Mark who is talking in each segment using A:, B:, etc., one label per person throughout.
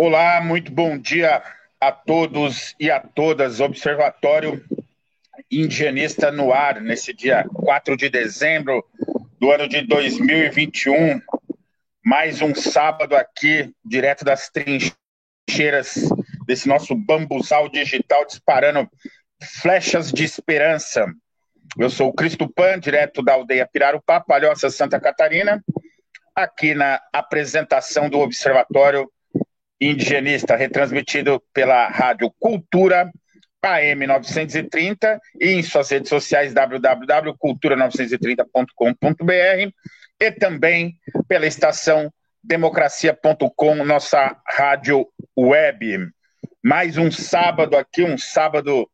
A: Olá, muito bom dia a todos e a todas. Observatório Indigenista no ar, nesse dia 4 de dezembro do ano de 2021. Mais um sábado aqui, direto das trincheiras desse nosso bambuzal digital, disparando flechas de esperança. Eu sou o Cristo Pan, direto da aldeia Pirarupá, Palhoça, Santa Catarina, aqui na apresentação do Observatório Indigenista, retransmitido pela Rádio Cultura AM 930 e em suas redes sociais www.cultura930.com.br e também pela estação democracia.com, nossa rádio web. Mais um sábado aqui, um sábado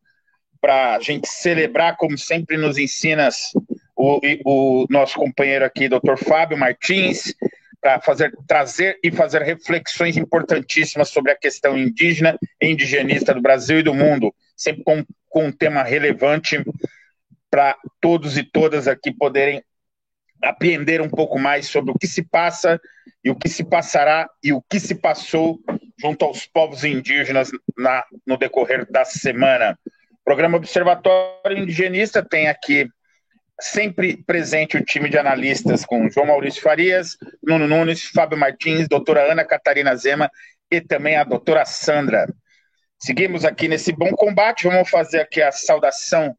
A: para a gente celebrar, como sempre nos ensinas o, o nosso companheiro aqui, Dr. Fábio Martins, para fazer trazer e fazer reflexões importantíssimas sobre a questão indígena e indigenista do Brasil e do mundo, sempre com, com um tema relevante para todos e todas aqui poderem aprender um pouco mais sobre o que se passa e o que se passará e o que se passou junto aos povos indígenas na, no decorrer da semana. O programa Observatório Indigenista tem aqui sempre presente o time de analistas com João Maurício Farias, Nuno Nunes, Fábio Martins, doutora Ana Catarina Zema e também a doutora Sandra. Seguimos aqui nesse bom combate, vamos fazer aqui a saudação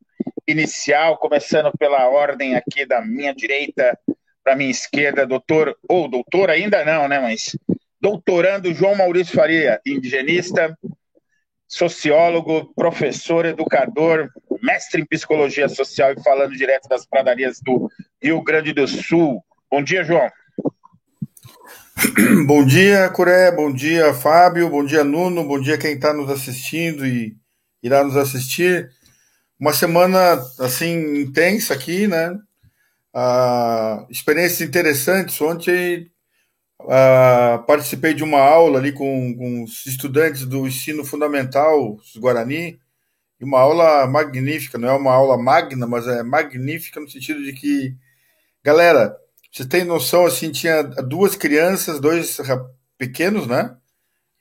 A: inicial, começando pela ordem aqui da minha direita para minha esquerda, doutor, ou doutor ainda não, né, mas doutorando João Maurício Faria, indigenista, sociólogo, professor, educador, mestre em psicologia social e falando direto das pradarias do Rio Grande do Sul. Bom dia, João.
B: Bom dia, Curé, bom dia, Fábio, bom dia, Nuno, bom dia quem está nos assistindo e irá nos assistir. Uma semana, assim, intensa aqui, né? Ah, experiências interessantes. Ontem ah, participei de uma aula ali com, com os estudantes do ensino fundamental, os Guarani, e uma aula magnífica, não é uma aula magna, mas é magnífica no sentido de que, galera, você tem noção, assim, tinha duas crianças, dois pequenos, né?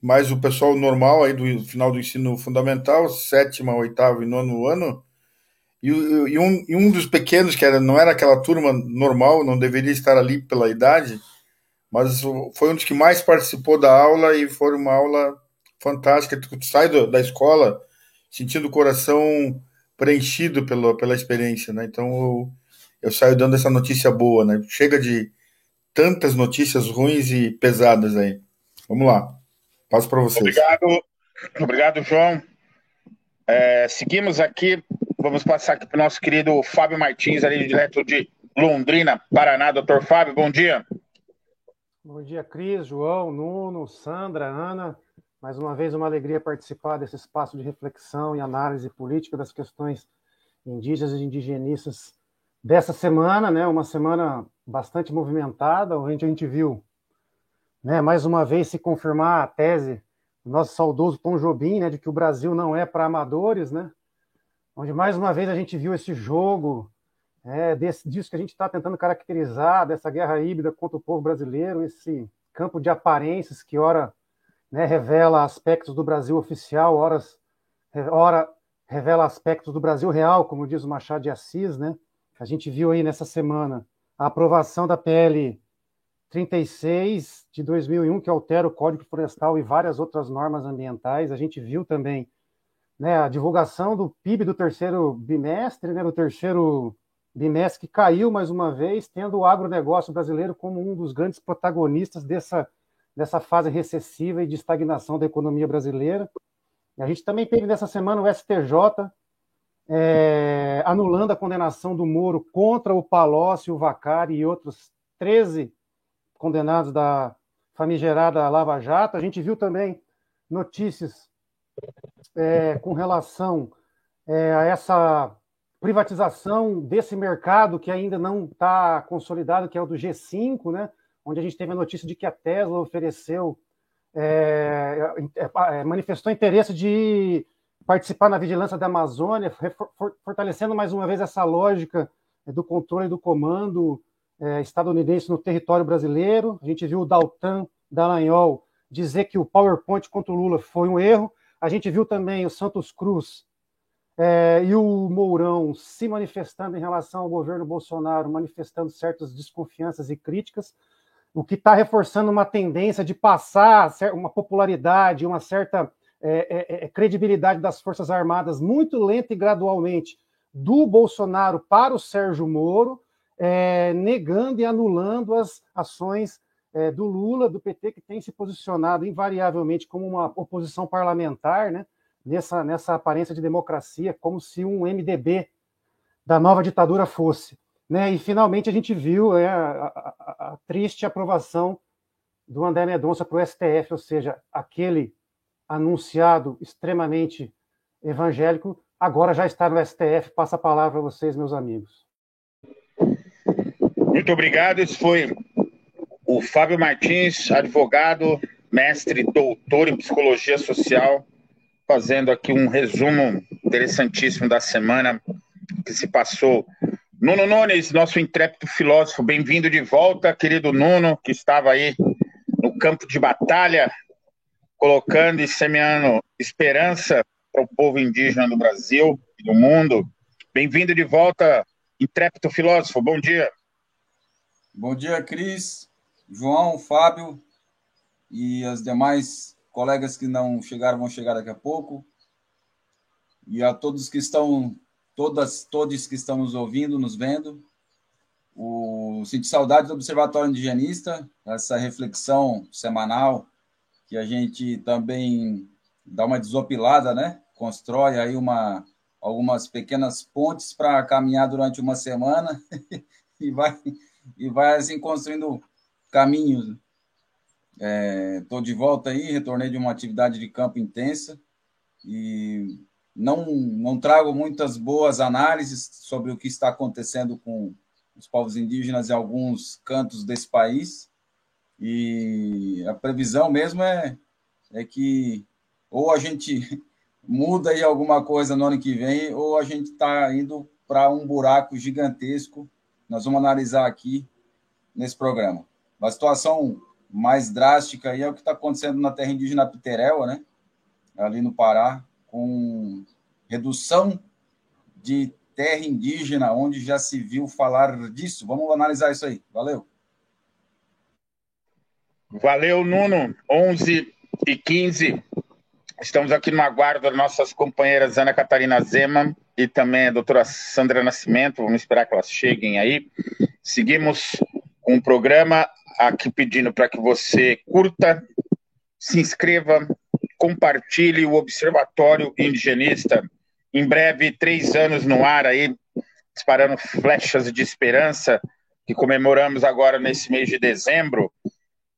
B: Mais o pessoal normal aí do final do ensino fundamental, sétima, oitavo e nono ano, e, e, um, e um dos pequenos, que era, não era aquela turma normal, não deveria estar ali pela idade, mas foi um dos que mais participou da aula e foi uma aula fantástica. Tu sai do, da escola sentindo o coração preenchido pela, pela experiência, né? Então eu, eu saio dando essa notícia boa, né? Chega de tantas notícias ruins e pesadas aí. Vamos lá. Passo para vocês.
A: Obrigado, obrigado, João. É, seguimos aqui. Vamos passar aqui para o nosso querido Fábio Martins, ali direto de Londrina, Paraná. Doutor Fábio, bom dia.
C: Bom dia, Cris, João, Nuno, Sandra, Ana. Mais uma vez, uma alegria participar desse espaço de reflexão e análise política das questões indígenas e indigenistas dessa semana, né? Uma semana bastante movimentada, onde a gente viu, né, mais uma vez se confirmar a tese do nosso saudoso Tom Jobim, né, de que o Brasil não é para amadores, né? Onde mais uma vez a gente viu esse jogo é, desse, disso que a gente está tentando caracterizar, dessa guerra híbrida contra o povo brasileiro, esse campo de aparências que ora né, revela aspectos do Brasil oficial, horas, ora revela aspectos do Brasil real, como diz o Machado de Assis, né? A gente viu aí nessa semana a aprovação da PL 36 de 2001, que altera o Código Florestal e várias outras normas ambientais. A gente viu também né, a divulgação do PIB do terceiro bimestre, né, do terceiro que caiu mais uma vez, tendo o agronegócio brasileiro como um dos grandes protagonistas dessa dessa fase recessiva e de estagnação da economia brasileira. E a gente também teve nessa semana o STJ é, anulando a condenação do Moro contra o Palocci, o Vacari e outros 13 condenados da famigerada Lava Jato. A gente viu também notícias é, com relação é, a essa privatização desse mercado que ainda não está consolidado, que é o do G5, né? onde a gente teve a notícia de que a Tesla ofereceu, é, é, é, manifestou interesse de participar na vigilância da Amazônia, fortalecendo mais uma vez essa lógica do controle do comando é, estadunidense no território brasileiro. A gente viu o Daltan Dallagnol dizer que o PowerPoint contra o Lula foi um erro. A gente viu também o Santos Cruz é, e o Mourão se manifestando em relação ao governo Bolsonaro, manifestando certas desconfianças e críticas, o que está reforçando uma tendência de passar uma popularidade, uma certa é, é, é, credibilidade das Forças Armadas muito lenta e gradualmente do Bolsonaro para o Sérgio Moro, é, negando e anulando as ações é, do Lula, do PT, que tem se posicionado invariavelmente como uma oposição parlamentar, né, nessa, nessa aparência de democracia, como se um MDB da nova ditadura fosse. Né? E finalmente a gente viu é, a, a, a, triste aprovação do André Mendonça para o STF, ou seja, aquele anunciado extremamente evangélico agora já está no STF. Passa a palavra a vocês, meus amigos.
A: Muito obrigado. Esse foi o Fábio Martins, advogado, mestre, doutor em psicologia social, fazendo aqui um resumo interessantíssimo da semana que se passou. Nuno Nunes, nosso intrépido filósofo, bem-vindo de volta, querido Nuno, que estava aí no campo de batalha, colocando e semeando esperança para o povo indígena do Brasil e do mundo. Bem-vindo de volta, intrépido filósofo. Bom dia.
D: Bom dia, Cris, João, Fábio e as demais colegas que não chegaram vão chegar daqui a pouco. E a todos que estão, todas, todos que estão nos ouvindo, nos vendo. O Sinto Saudade do Observatório Indigenista, essa reflexão semanal que a gente também dá uma desopilada, né? constrói aí uma, algumas pequenas pontes para caminhar durante uma semana e vai, e vai assim construindo caminhos. Estou é, de volta aí, retornei de uma atividade de campo intensa e não, não trago muitas boas análises sobre o que está acontecendo com os povos indígenas em alguns cantos desse país. E a previsão mesmo é, é que ou a gente muda aí alguma coisa no ano que vem, ou a gente está indo para um buraco gigantesco. Nós vamos analisar aqui nesse programa. A situação mais drástica aí é o que está acontecendo na terra indígena Piterel, né? Ali no Pará, com redução de terra indígena, onde já se viu falar disso. Vamos analisar isso aí. Valeu.
A: Valeu, Nuno. 11 e 15. Estamos aqui no aguardo das nossas companheiras Ana Catarina Zema e também a doutora Sandra Nascimento. Vamos esperar que elas cheguem aí. Seguimos com o programa aqui pedindo para que você curta, se inscreva, compartilhe o Observatório Indigenista. Em breve, três anos no ar aí, disparando flechas de esperança, que comemoramos agora nesse mês de dezembro.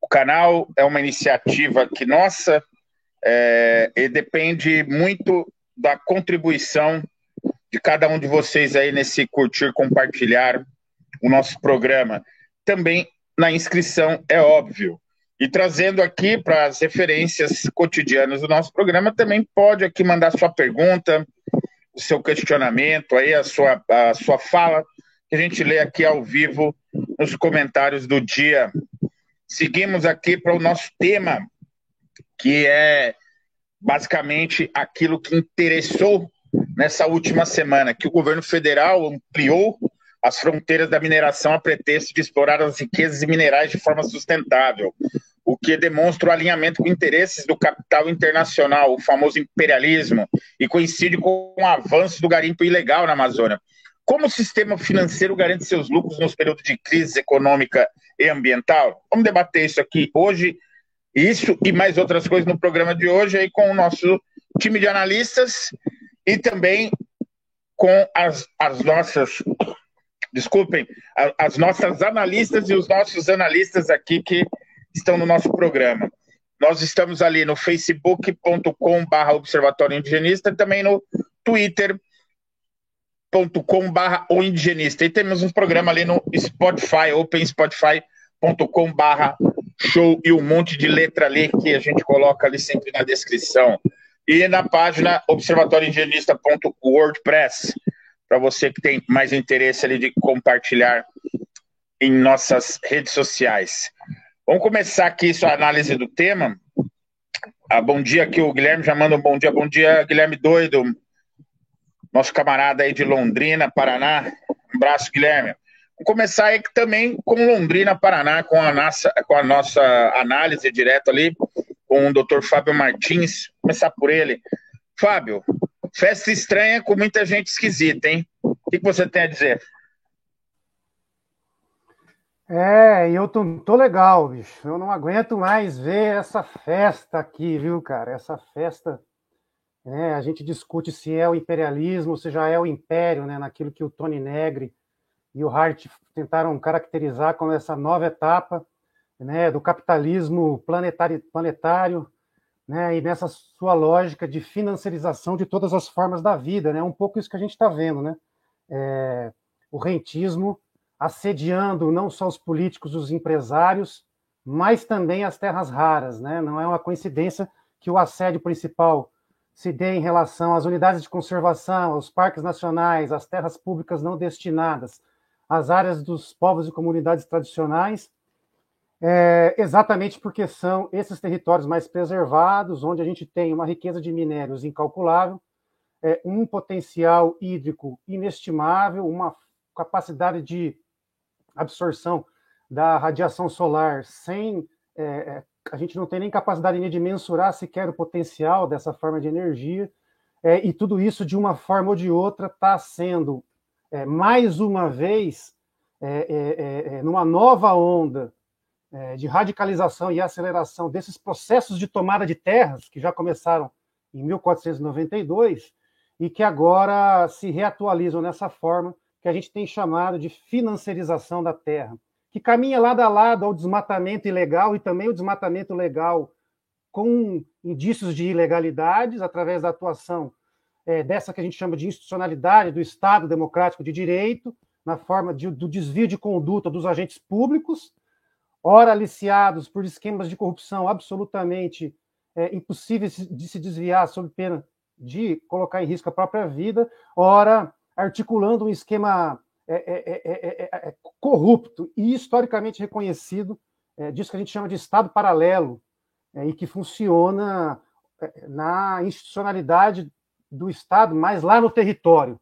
A: O canal é uma iniciativa que nossa, é, e depende muito da contribuição de cada um de vocês aí nesse curtir, compartilhar o nosso programa. Também na inscrição, é óbvio. E trazendo aqui para as referências cotidianas do nosso programa, também pode aqui mandar sua pergunta, o seu questionamento, aí a sua, a sua fala, que a gente lê aqui ao vivo nos comentários do dia. Seguimos aqui para o nosso tema que é basicamente aquilo que interessou nessa última semana, que o governo federal ampliou as fronteiras da mineração a pretexto de explorar as riquezas minerais de forma sustentável, o que demonstra o alinhamento com interesses do capital internacional, o famoso imperialismo, e coincide com o avanço do garimpo ilegal na Amazônia. Como o sistema financeiro garante seus lucros nos períodos de crise econômica e ambiental? Vamos debater isso aqui hoje isso e mais outras coisas no programa de hoje aí com o nosso time de analistas e também com as, as nossas, desculpem, as nossas analistas e os nossos analistas aqui que estão no nosso programa. Nós estamos ali no facebook.com barra Observatório Indigenista e também no twitter.com barra O Indigenista. E temos um programa ali no Spotify, openspotify.com barra show e um monte de letra ali que a gente coloca ali sempre na descrição. E na página observatórioindigenista.wordpress, para você que tem mais interesse ali de compartilhar em nossas redes sociais. Vamos começar aqui sua análise do tema. Ah, bom dia aqui, o Guilherme já manda um bom dia. Bom dia, Guilherme Doido, nosso camarada aí de Londrina, Paraná. Um abraço, Guilherme. Vamos começar aí também com Londrina, Paraná, com a nossa, com a nossa análise direto ali com o Dr. Fábio Martins. Vou começar por ele. Fábio, festa estranha com muita gente esquisita, hein? O que, você tem a dizer?
C: É, eu tô, tô legal, bicho. Eu não aguento mais ver essa festa aqui, viu, cara? Essa festa. Né, a gente discute se é o imperialismo, se já é o império, né? Naquilo que o Tony Negri e o Hart tentaram caracterizar como essa nova etapa né, do capitalismo planetário né, e nessa sua lógica de financiarização de todas as formas da vida, né, um pouco isso que a gente está vendo, né, é, o rentismo assediando não só os políticos, os empresários, mas também as terras raras, né, não é uma coincidência que o assédio principal se dê em relação às unidades de conservação, aos parques nacionais, às terras públicas não destinadas, às áreas dos povos e comunidades tradicionais, é, exatamente porque são esses territórios mais preservados, onde a gente tem uma riqueza de minérios incalculável, é, um potencial hídrico inestimável, uma capacidade de absorção da radiação solar sem. É, é a gente não tem nem capacidade de mensurar sequer o potencial dessa forma de energia, é, e tudo isso, de uma forma ou de outra, está sendo, é, mais uma vez, numa nova onda é, de radicalização e aceleração desses processos de tomada de terras, que já começaram em 1492 e que agora se reatualizam nessa forma que a gente tem chamado de financiarização da terra, que caminha lado a lado ao desmatamento ilegal e também o desmatamento legal com indícios de ilegalidades através da atuação é, dessa que a gente chama de institucionalidade do Estado democrático de direito, na forma de, do desvio de conduta dos agentes públicos, ora aliciados por esquemas de corrupção absolutamente é, impossíveis de se desviar sob pena de colocar em risco a própria vida, ora articulando um esquema é, é, corrupto e historicamente reconhecido, disso que a gente chama de Estado paralelo, e que funciona na institucionalidade do Estado, mas lá no território,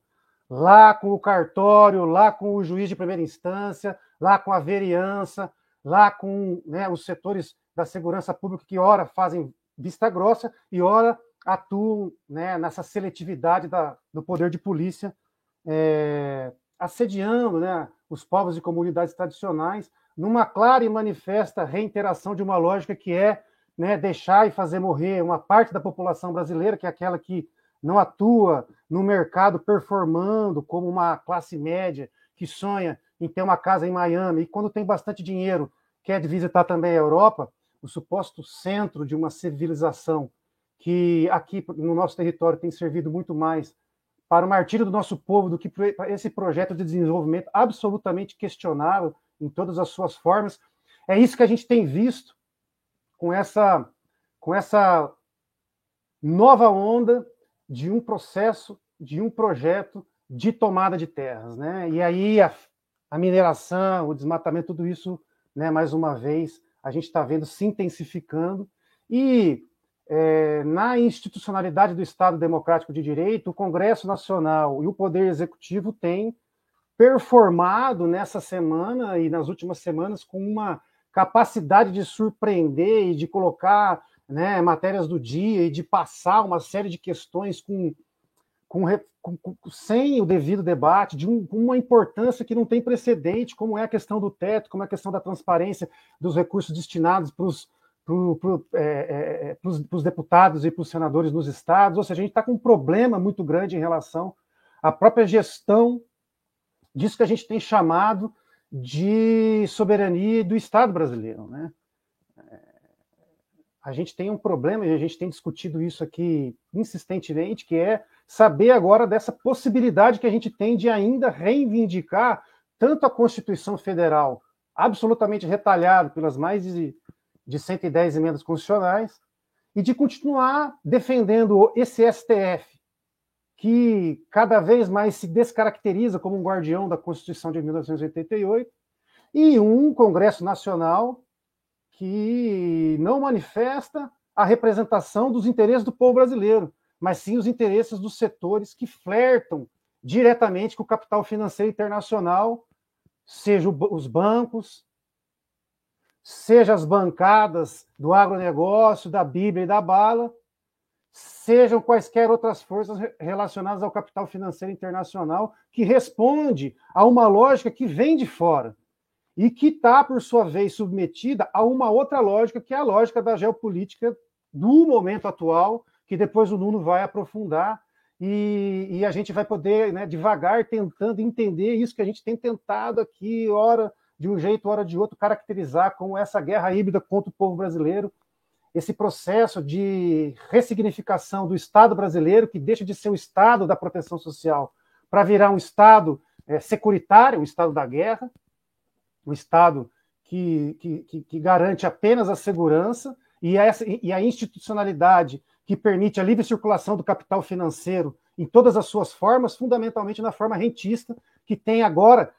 C: lá com o cartório, lá com o juiz de primeira instância, lá com a vereança, lá com né, os setores da segurança pública que, ora, fazem vista grossa e, ora, atuam né, nessa seletividade da, do poder de polícia, é, assediando né, os povos e comunidades tradicionais, numa clara e manifesta reiteração de uma lógica que é né, deixar e fazer morrer uma parte da população brasileira, que é aquela que não atua no mercado performando como uma classe média que sonha em ter uma casa em Miami, e quando tem bastante dinheiro, quer visitar também a Europa, o suposto centro de uma civilização que aqui no nosso território tem servido muito mais para o martírio do nosso povo do que para esse projeto de desenvolvimento absolutamente questionável em todas as suas formas. É isso que a gente tem visto com essa com essa nova onda de um processo, de um projeto de tomada de terras, né? E aí a, a mineração, o desmatamento, tudo isso, né? Mais uma vez, a gente está vendo se intensificando e é, na institucionalidade do Estado Democrático de Direito, o Congresso Nacional e o Poder Executivo têm performado nessa semana e nas últimas semanas com uma capacidade de surpreender e de colocar né, matérias do dia e de passar uma série de questões com com, com, sem o devido debate, de um, uma importância que não tem precedente, como é a questão do teto, como é a questão da transparência dos recursos destinados para os pro, pro, é, é, deputados e para os senadores nos estados, ou seja, a gente está com um problema muito grande em relação à própria gestão disso que a gente tem chamado de soberania do Estado brasileiro. Né? A gente tem um problema, e a gente tem discutido isso aqui insistentemente, que é saber agora dessa possibilidade que a gente tem de ainda reivindicar tanto a Constituição Federal, absolutamente retalhada pelas mais de, de 110 emendas constitucionais, e de continuar defendendo esse STF, que cada vez mais se descaracteriza como um guardião da Constituição de 1988, e um Congresso Nacional que não manifesta a representação dos interesses do povo brasileiro, mas sim os interesses dos setores que flertam diretamente com o capital financeiro internacional, seja os bancos, seja as bancadas do agronegócio, da Bíblia e da bala, sejam quaisquer outras forças relacionadas ao capital financeiro internacional, que responde a uma lógica que vem de fora e que está, por sua vez, submetida a uma outra lógica, que é a lógica da geopolítica do momento atual, que depois o Nuno vai aprofundar e, e a gente vai poder, né, devagar, tentando entender isso que a gente tem tentado aqui, ora de um jeito, hora de outro, caracterizar como essa guerra híbrida contra o povo brasileiro, esse processo de ressignificação do Estado brasileiro, que deixa de ser o Estado da proteção social para virar um Estado é, securitário, um Estado da guerra, um Estado que, que, que, garante apenas a segurança e, e a institucionalidade que permite a livre circulação do capital financeiro em todas as suas formas, fundamentalmente na forma rentista, que tem agora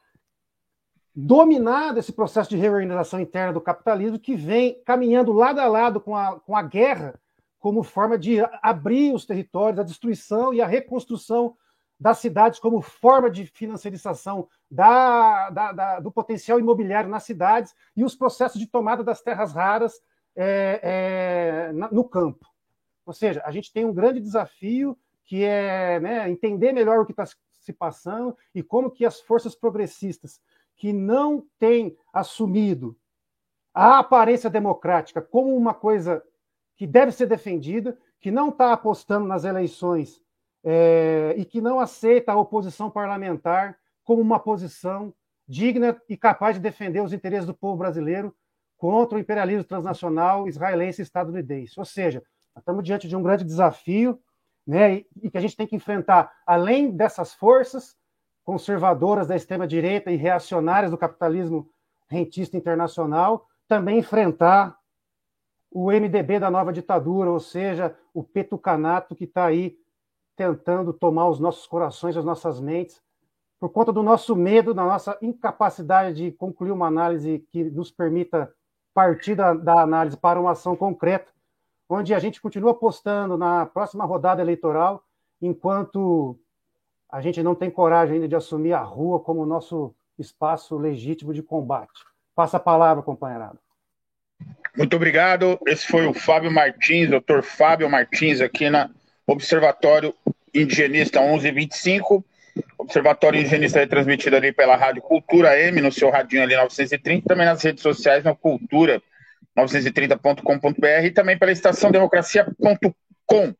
C: dominado esse processo de reorganização interna do capitalismo, que vem caminhando lado a lado com a, com a guerra, como forma de abrir os territórios, a destruição e a reconstrução das cidades como forma de financiarização da, da, da, do potencial imobiliário nas cidades e os processos de tomada das terras raras é, é, no campo. Ou seja, a gente tem um grande desafio que é né, entender melhor o que está se passando e como que as forças progressistas que não têm assumido a aparência democrática como uma coisa que deve ser defendida, que não está apostando nas eleições é, e que não aceita a oposição parlamentar como uma posição digna e capaz de defender os interesses do povo brasileiro contra o imperialismo transnacional israelense e estadunidense. Ou seja, estamos diante de um grande desafio né, e que a gente tem que enfrentar, além dessas forças, conservadoras da extrema-direita e reacionárias do capitalismo rentista internacional, também enfrentar o MDB da nova ditadura, ou seja, o petucanato que está aí tentando tomar os nossos corações, as nossas mentes, por conta do nosso medo, da nossa incapacidade de concluir uma análise que nos permita partir da, da análise para uma ação concreta, onde a gente continua apostando na próxima rodada eleitoral, enquanto a gente não tem coragem ainda de assumir a rua como nosso espaço legítimo de combate. Passa a palavra, companheirado.
A: Muito obrigado. Esse foi o Fábio Martins, doutor Fábio Martins, aqui na Observatório Indigenista 1125. Observatório Indigenista é transmitido ali pela Rádio Cultura M, no seu radinho ali 930, também nas redes sociais, na Cultura 930.com.br e também pela estação democracia.com.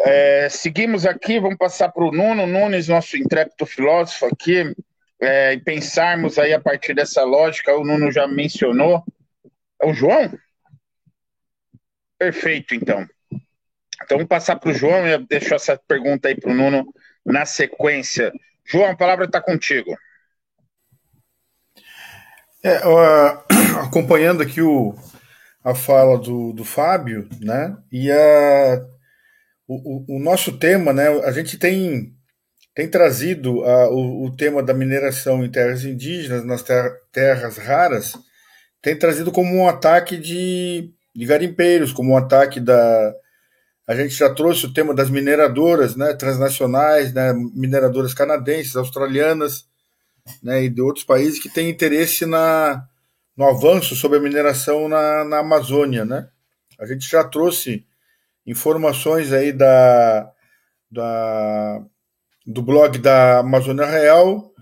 A: É, seguimos aqui, vamos passar para o Nuno Nunes, nosso intrépido filósofo aqui, é, e pensarmos aí a partir dessa lógica, o Nuno já mencionou. É o João? Perfeito, então. Então, vamos passar para o João e eu deixo essa pergunta aí para o Nuno na sequência. João, a palavra está contigo.
B: É, uh, acompanhando aqui o, a fala do, do Fábio, né? E a o, o, nosso tema, né, a gente tem, tem trazido a, o, o, tema da mineração em terras indígenas, nas ter, terras raras, tem trazido como um ataque de, de garimpeiros, como um ataque da. A gente já trouxe o tema das mineradoras né, transnacionais, né, mineradoras canadenses, australianas né, e de outros países que têm interesse na, no avanço sobre a mineração na, na Amazônia. Né? A gente já trouxe informações aí da, da, do blog da Amazônia Real,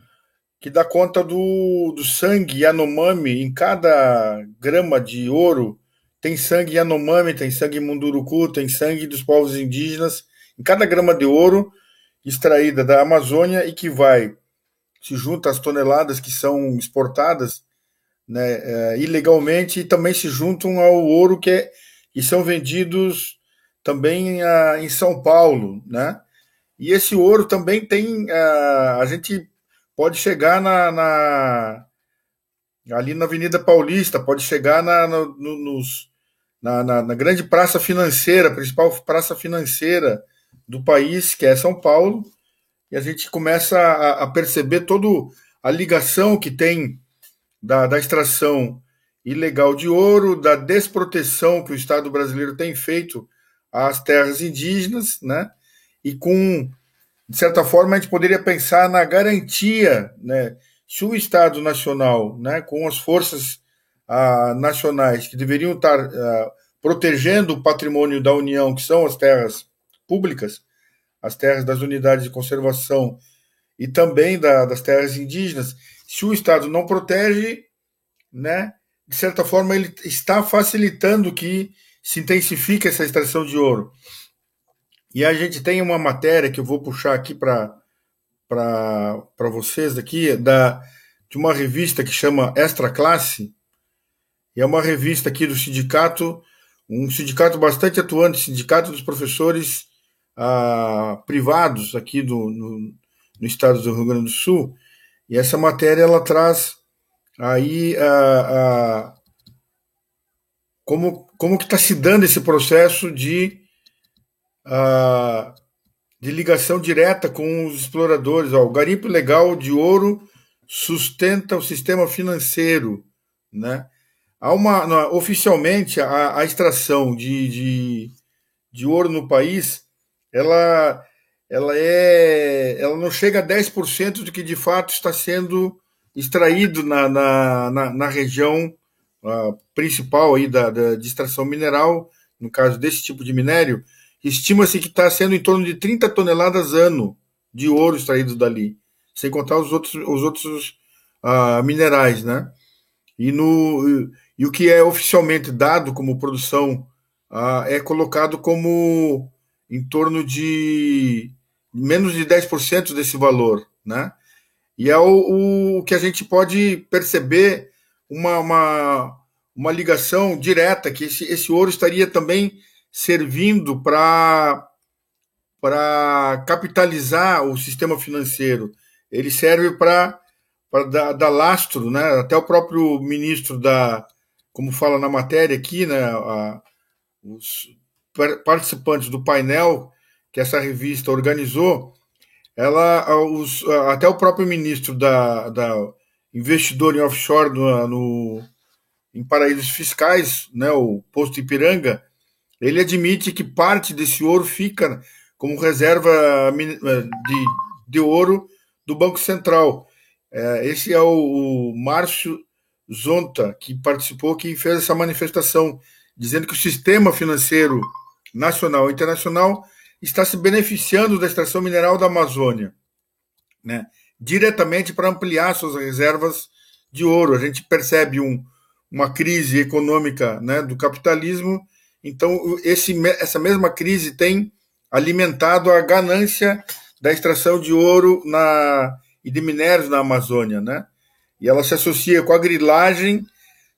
B: que dá conta do, do sangue Yanomami. Em cada grama de ouro tem sangue Yanomami, tem sangue Munduruku, tem sangue dos povos indígenas. Em cada grama de ouro extraída da Amazônia e que vai se junta às toneladas que são exportadas né, é, ilegalmente e também se juntam ao ouro que, é, que são vendidos também uh, em São Paulo, né? E esse ouro também tem, uh, a gente pode chegar na, na, ali na Avenida Paulista, pode chegar na, no, nos, na, na, na, grande praça financeira, principal praça financeira do país, que é São Paulo, e a gente começa a, a perceber toda a ligação que tem da, da extração ilegal de ouro, da desproteção que o Estado brasileiro tem feito às terras indígenas, né? E com, de certa forma, a gente poderia pensar na garantia, né? Se o Estado Nacional, né, com as forças ah, nacionais que deveriam estar ah, protegendo o patrimônio da União, que são as terras públicas, as terras das unidades de conservação e também da, das terras indígenas, se o Estado não protege, né, de certa forma, ele está facilitando que se intensifique essa extração de ouro. E a gente tem uma matéria que eu vou puxar aqui para vocês aqui, da, de uma revista que chama Extra Classe, e é uma revista aqui do sindicato, um sindicato bastante atuante, Sindicato dos Professores Privados aqui do, no, no estado do Rio Grande do Sul, e essa matéria ela traz aí a como, como que está se dando esse processo de, a, de ligação direta com os exploradores. Ó, o garimpo legal de ouro sustenta o sistema financeiro. Né? Há uma, oficialmente, a, a extração de, de, de ouro no país ela, ela, é, ela não chega a 10% do que de fato está sendo extraído na, na, na, na região uh, principal aí da, da, de extração mineral, no caso desse tipo de minério, estima-se que está sendo em torno de 30 toneladas ano de ouro extraído dali, sem contar os outros, os outros uh, minerais, né? E, no, e o que é oficialmente dado como produção uh, é colocado como em torno de menos de 10% desse valor, né? E é o, o que a gente pode perceber uma, uma, uma ligação direta, que esse, esse ouro estaria também servindo para capitalizar o sistema financeiro. Ele serve para dar, dar lastro, né? até o próprio ministro da, como fala na matéria aqui, né? A, os participantes do painel que essa revista organizou, ela, os, até o próprio ministro da, da investidor em offshore no, no, em paraísos fiscais, né, o posto Ipiranga, ele admite que parte desse ouro fica como reserva de, de ouro do Banco Central. É, esse é o, o Márcio Zonta, que participou, que fez essa manifestação, dizendo que o sistema financeiro nacional e internacional está se beneficiando da extração mineral da Amazônia, né? diretamente para ampliar suas reservas de ouro. A gente percebe um, uma crise econômica né, do capitalismo, então esse, essa mesma crise tem alimentado a ganância da extração de ouro na, e de minérios na Amazônia. Né? E ela se associa com a grilagem,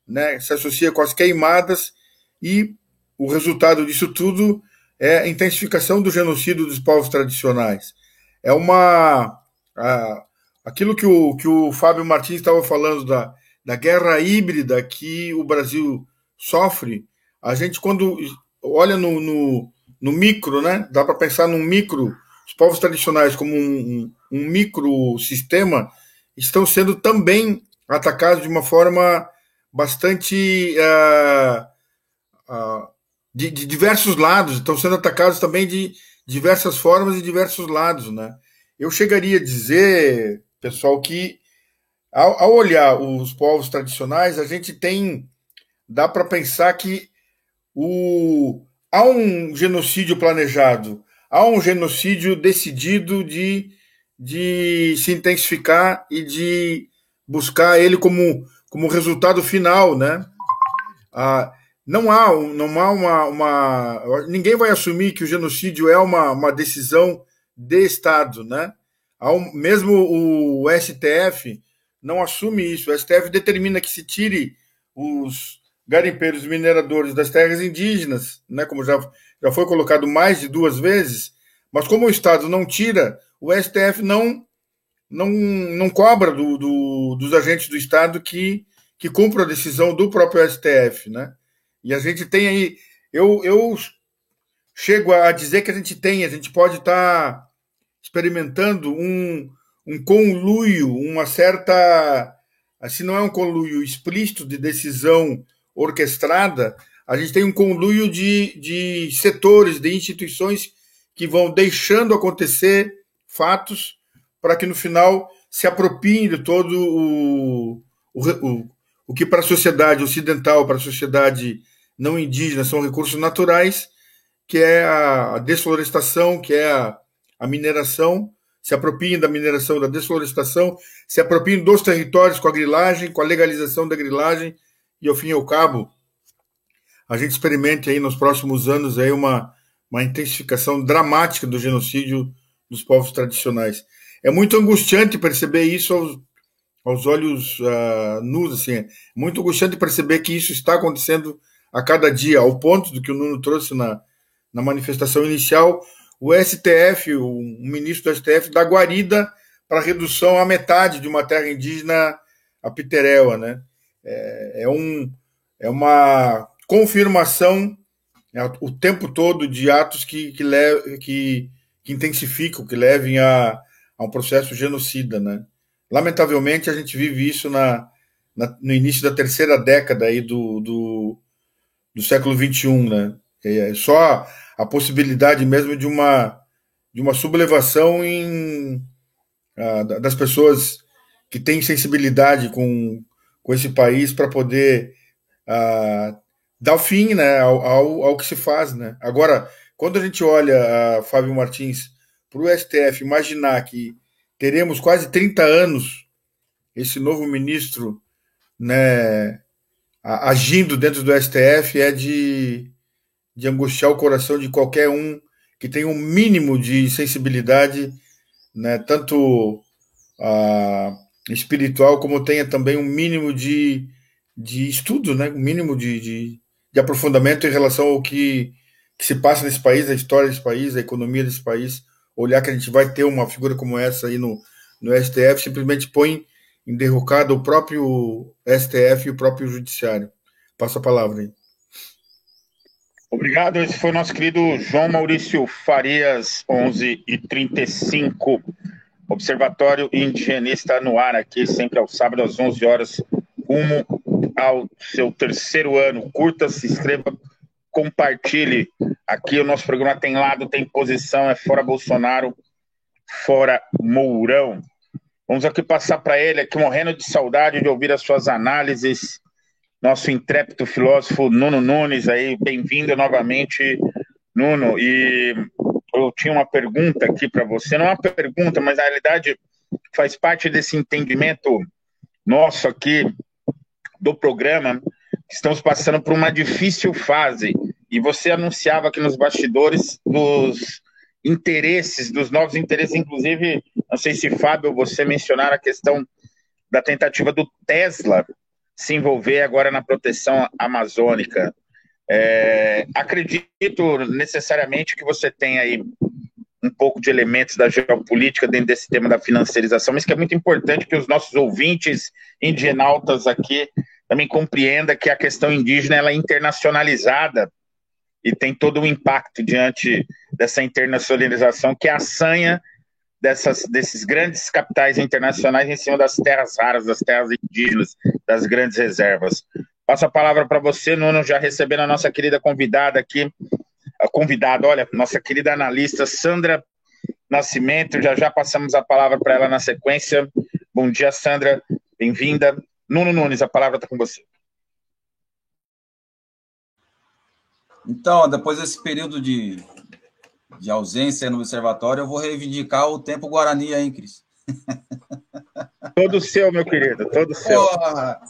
B: né, se associa com as queimadas, e o resultado disso tudo é a intensificação do genocídio dos povos tradicionais. É uma. A, aquilo que o, que o Fábio Martins estava falando da, da guerra híbrida que o Brasil sofre, a gente, quando olha no, no, no micro, né, dá para pensar num micro, os povos tradicionais como um, um, um microsistema estão sendo também atacados de uma forma bastante. Uh, uh, de, de, diversos lados, estão sendo atacados também de diversas formas e diversos lados, né? Eu chegaria a dizer, pessoal, que ao, ao olhar os povos tradicionais, a gente tem dá para pensar que o, há um genocídio planejado, há um genocídio decidido de, de se intensificar e de buscar ele como, como resultado final, né? Ah, não há, não há uma, uma, Ninguém vai assumir que o genocídio é uma, uma decisão de Estado, né? Mesmo o STF não assume isso. O STF determina que se tire os garimpeiros mineradores das terras indígenas, né? Como já, já foi colocado mais de duas vezes. Mas como o Estado não tira, o STF não não, não cobra do, do, dos agentes do Estado que, que cumpram a decisão do próprio STF, né? E a gente tem aí. Eu, eu chego a dizer que a gente tem, a gente pode estar tá experimentando um, um conluio, uma certa assim não é um conluio explícito de decisão orquestrada, a gente tem um conluio de, de setores, de instituições que vão deixando acontecer fatos para que no final se apropiem de todo o, o, o, o que para a sociedade ocidental, para a sociedade não indígena são recursos naturais, que é a desflorestação, que é a, a mineração, se apropiem da mineração, da desflorestação, se apropiem dos territórios com a grilagem, com a legalização da grilagem, e ao fim e ao cabo, a gente experimente aí nos próximos anos aí uma, uma intensificação dramática do genocídio dos povos tradicionais. É muito angustiante perceber isso aos, aos olhos uh, nus, assim, é muito angustiante perceber que isso está acontecendo a cada dia, ao ponto do que o Nuno trouxe na, na manifestação inicial, o STF, o ministro do STF, dá guarida para redução à metade de uma terra indígena, a Piteréua, né? É, é, um, é uma confirmação é, o tempo todo de atos que, que, le, que, que intensificam, que levem a, a um processo genocida, né? Lamentavelmente, a gente vive isso na, na no início da terceira década aí do, do, do século XXI, né? É só a possibilidade mesmo de uma, de uma sublevação em, das pessoas que têm sensibilidade com, com esse país para poder dar o fim né, ao, ao, ao, que se faz. Né? Agora, quando a gente olha, uh, Fábio Martins, para o STF, imaginar que teremos quase 30 anos esse novo ministro né, agindo dentro do STF é de, de angustiar o coração de qualquer um que tem um mínimo de sensibilidade, né, tanto uh, espiritual como tenha também um mínimo de, de estudo, né, um mínimo de, de, de aprofundamento em relação ao que, que se passa nesse país, a história desse país, a economia desse país, olhar que a gente vai ter uma figura como essa aí no, no STF, simplesmente põe em derrocada o próprio STF e o próprio Judiciário. Passo a palavra aí.
A: Obrigado. Esse foi nosso querido João Maurício Farias, 11 e 35 Observatório Indigenista no ar aqui, sempre ao sábado às 11 horas, rumo ao seu terceiro ano. Curta, se inscreva, compartilhe. Aqui o nosso programa tem lado, tem posição, é fora Bolsonaro, fora Mourão. Vamos aqui passar para ele, aqui morrendo de saudade de ouvir as suas análises. Nosso intrépido filósofo Nuno Nunes aí, bem-vindo novamente, Nuno. E eu tinha uma pergunta aqui para você, não é uma pergunta, mas na realidade faz parte desse entendimento nosso aqui do programa. Estamos passando por uma difícil fase e você anunciava aqui nos bastidores dos interesses, dos novos interesses, inclusive, não sei se Fábio, você mencionar a questão da tentativa do Tesla se envolver agora na proteção amazônica. É, acredito necessariamente que você tem aí um pouco de elementos da geopolítica dentro desse tema da financiarização, mas que é muito importante que os nossos ouvintes indigenautas aqui também compreenda que a questão indígena ela é internacionalizada e tem todo um impacto diante dessa internacionalização que é a sanha dessas, desses grandes capitais internacionais em cima das terras raras, das terras indígenas, das grandes reservas. Passo a palavra para você, Nuno, já recebendo a nossa querida convidada aqui, a convidada, olha, nossa querida analista Sandra Nascimento, já já passamos a palavra para ela na sequência. Bom dia, Sandra, bem-vinda. Nuno Nunes, a palavra está com você.
D: Então, depois desse período de, de ausência no observatório, eu vou reivindicar o tempo Guarani, hein, Cris?
A: Todo seu, meu querido, todo seu. Porra,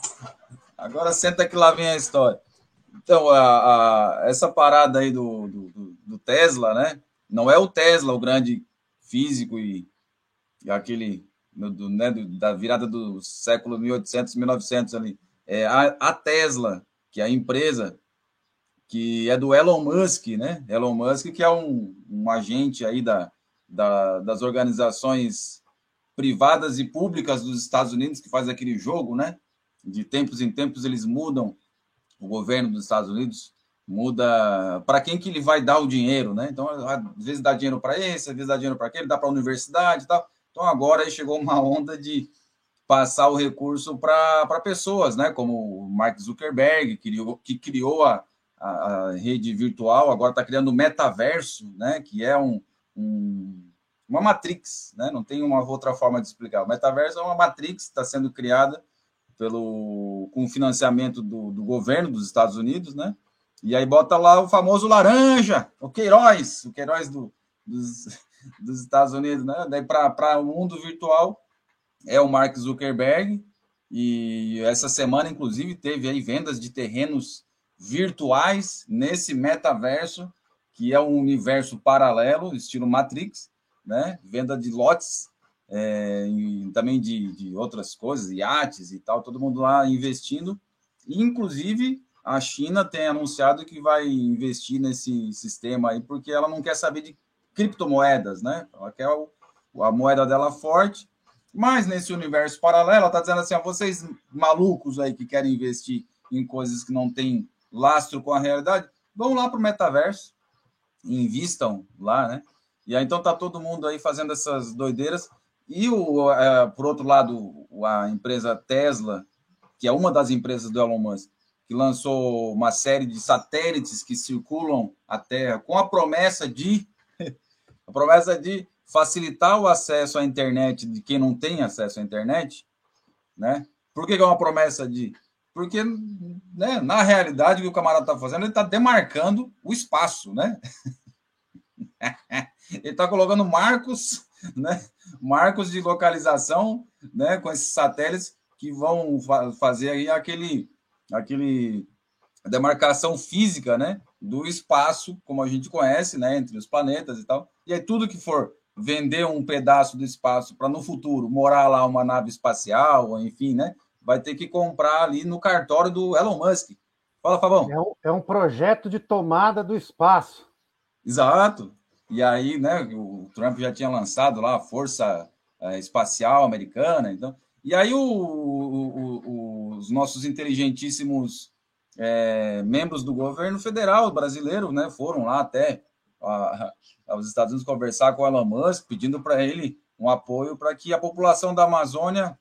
D: agora senta que lá vem a história. Então, a, a, essa parada aí do, do, do, Tesla, né? Não é o Tesla, o grande físico e, e aquele do, né, da virada do século 1800, 1900 ali. É a, a Tesla, que é a empresa que é do Elon Musk, né? Elon Musk, que é um, um agente aí da, da, das organizações privadas e públicas dos Estados Unidos, que faz aquele jogo, né? De tempos em tempos eles mudam o governo dos Estados Unidos muda para quem que ele vai dar o dinheiro, né? Então, às vezes dá dinheiro para esse, às vezes dá dinheiro para aquele, dá para a universidade e tal. Então, agora aí chegou uma onda de passar o recurso para pessoas, né? Como o Mark Zuckerberg, que criou, que criou a, a, a rede virtual, agora está criando o metaverso, né? Que é um, um, uma matrix, né? Não tem uma outra forma de explicar. O metaverso é uma matrix que está sendo criada pelo, com financiamento do, do governo dos Estados Unidos, né? E aí bota lá o famoso laranja, o Queiroz, o Queiroz do, dos, dos Estados Unidos, né? Daí para o mundo virtual é o Mark Zuckerberg. E essa semana, inclusive, teve aí vendas de terrenos virtuais nesse metaverso, que é um universo paralelo, estilo Matrix, né? Venda de lotes, é, e também de, de outras coisas, iates e tal, todo mundo lá investindo. Inclusive, a China tem anunciado que vai investir nesse sistema aí, porque ela não quer saber de criptomoedas, né? Ela quer a moeda dela forte, mas nesse universo paralelo, ela está dizendo assim: vocês malucos aí que querem investir em coisas que não têm lastro com a realidade, vão lá para o metaverso, invistam lá, né? E aí então tá todo mundo aí fazendo essas doideiras. E o, é, por outro lado, a empresa Tesla, que é uma das empresas do Elon Musk, que lançou uma série de satélites que circulam a Terra com a promessa de a promessa de facilitar o acesso à internet de quem não tem acesso à internet, né? Por que, é uma promessa de? Porque, né, na realidade, o que o camarada está fazendo, ele está demarcando o espaço, né? ele está colocando marcos, né? Marcos de localização, né? Com esses satélites que vão fa fazer aí aquele aquele demarcação física, né, do espaço, como a gente conhece, né, entre os planetas e tal. E aí tudo que for vender um pedaço do espaço para no futuro morar lá uma nave espacial, enfim, né, vai ter que comprar ali no cartório do Elon Musk. Fala, Fabão.
C: É um, é um projeto de tomada do espaço.
D: Exato. E aí, né, o Trump já tinha lançado lá a Força eh, Espacial Americana, então. E aí o, o, o os nossos inteligentíssimos é, membros do governo federal brasileiro, né, foram lá até a, aos Estados Unidos conversar com o Elon Musk, pedindo para ele um apoio para que a população da Amazônia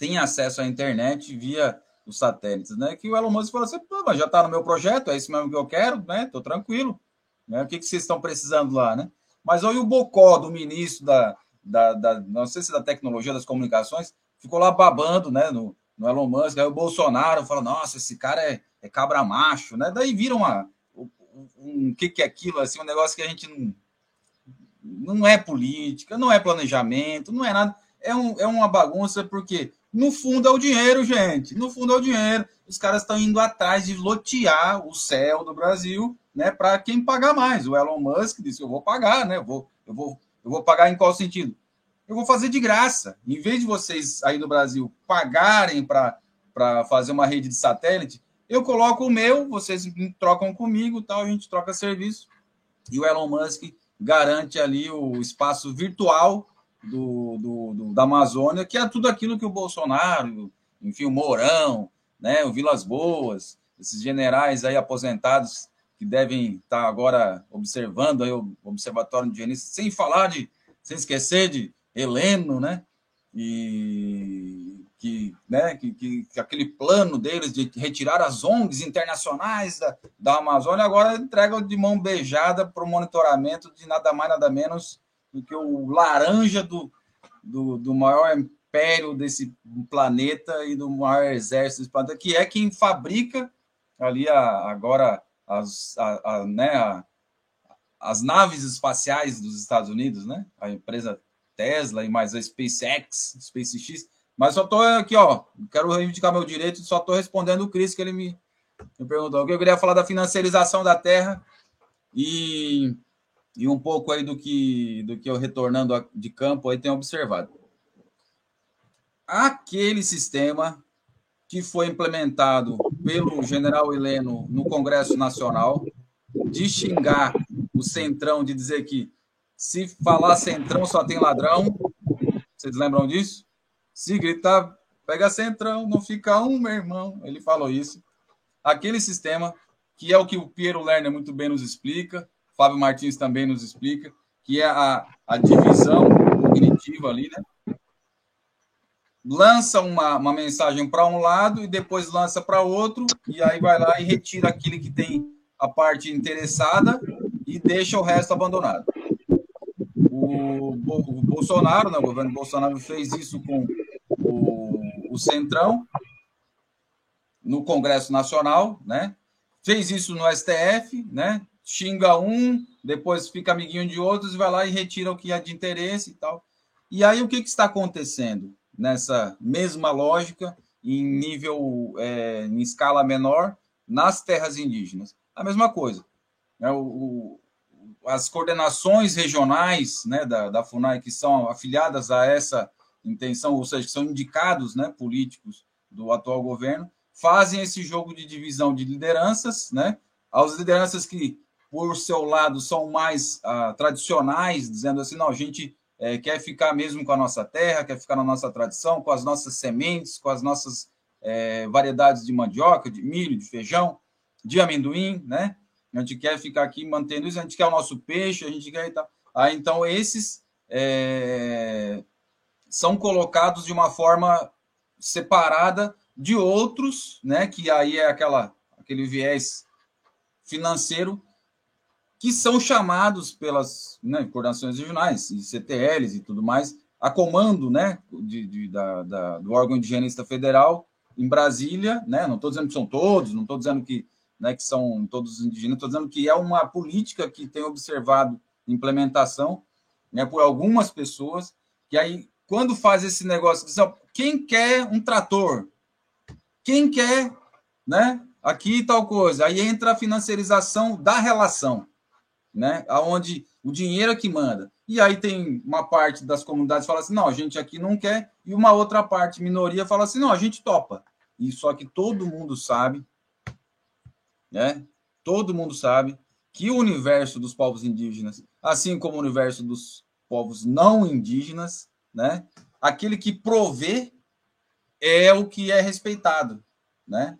D: tenha acesso à internet via os satélites, né? Que o Elon Musk falou assim, mas já está no meu projeto, é isso mesmo que eu quero, né? Tô tranquilo, né? O que, que vocês estão precisando lá, né? Mas olha o bocó do ministro da, da, da, não sei se da tecnologia das comunicações, ficou lá babando, né? No, no Elon Musk, aí o Bolsonaro fala, nossa, esse cara é, é cabra macho, né? Daí vira uma, um, um que, que é aquilo, assim, um negócio que a gente não, não é política, não é planejamento, não é nada, é, um, é uma bagunça, porque no fundo é o dinheiro, gente, no fundo é o dinheiro, os caras estão indo atrás de lotear o céu do Brasil, né, para quem pagar mais, o Elon Musk disse, eu vou pagar, né, eu vou, eu vou, eu vou pagar em qual sentido? eu vou fazer de graça. Em vez de vocês aí no Brasil pagarem para fazer uma rede de satélite, eu coloco o meu, vocês trocam comigo, tal, a gente troca serviço. E o Elon Musk garante ali o espaço virtual do, do, do, da Amazônia, que é tudo aquilo que o Bolsonaro, enfim, o Mourão, né, o Vilas Boas, esses generais aí aposentados que devem estar agora observando aí o Observatório de Gênesis, sem falar de, sem esquecer de Heleno, né? E que, né, que, que, que, aquele plano deles de retirar as ONGs internacionais da, da Amazônia agora entrega de mão beijada para o monitoramento de nada mais, nada menos do que o laranja do, do, do maior império desse planeta e do maior exército desse planeta, que é quem fabrica ali a, agora as, a, a, né, a, as naves espaciais dos Estados Unidos, né? A empresa Tesla e mais a SpaceX, SpaceX. Mas só estou aqui, ó. Quero reivindicar meu direito, só estou respondendo o Cris, que ele me, me perguntou. Eu queria falar da financiarização da terra e, e um pouco aí do que, do que eu retornando de campo aí tenho observado. Aquele sistema que foi implementado pelo general Heleno no Congresso Nacional, de xingar o Centrão, de dizer que se falar centrão só tem ladrão. Vocês lembram disso? Se gritar, pega centrão, não fica um, meu irmão. Ele falou isso. Aquele sistema, que é o que o Piero Lerner muito bem nos explica, Fábio Martins também nos explica, que é a, a divisão cognitiva ali, né? lança uma, uma mensagem para um lado e depois lança para outro, e aí vai lá e retira aquele que tem a parte interessada e deixa o resto abandonado. O, o Bolsonaro, né, o governo Bolsonaro fez isso com o, o Centrão no Congresso Nacional, né? Fez isso no STF, né? Xinga um, depois fica amiguinho de outros e vai lá e retira o que é de interesse e tal. E aí o que, que está acontecendo nessa mesma lógica, em nível, é, em escala menor, nas terras indígenas? A mesma coisa. É, o, o, as coordenações regionais né, da, da FUNAI, que são afiliadas a essa intenção, ou seja, que são indicados né, políticos do atual governo, fazem esse jogo de divisão de lideranças, né? As lideranças que, por seu lado, são mais ah, tradicionais, dizendo assim, não, a gente é, quer ficar mesmo com a nossa terra, quer ficar na nossa tradição, com as nossas sementes, com as nossas é, variedades de mandioca, de milho, de feijão, de amendoim, né? A gente quer ficar aqui mantendo isso, a gente quer o nosso peixe, a gente quer. Ah, então, esses é, são colocados de uma forma separada de outros, né? Que aí é aquela, aquele viés financeiro que são chamados pelas né, coordenações regionais, e CTLs e tudo mais, a comando né, de, de da, da, do órgão indigenista federal em Brasília. Né, não estou dizendo que são todos, não estou dizendo que, né, que são todos indígenas, estou dizendo que é uma política que tem observado implementação né, por algumas pessoas, que aí, quando faz esse negócio, diz, quem quer um trator? Quem quer, né? Aqui tal coisa. Aí entra a financiarização da relação né? Aonde o dinheiro é que manda. E aí tem uma parte das comunidades que fala assim: não, a gente aqui não quer, e uma outra parte, minoria, fala assim: não, a gente topa. E só que todo mundo sabe, né? Todo mundo sabe que o universo dos povos indígenas, assim como o universo dos povos não indígenas, né? Aquele que provê é o que é respeitado, né?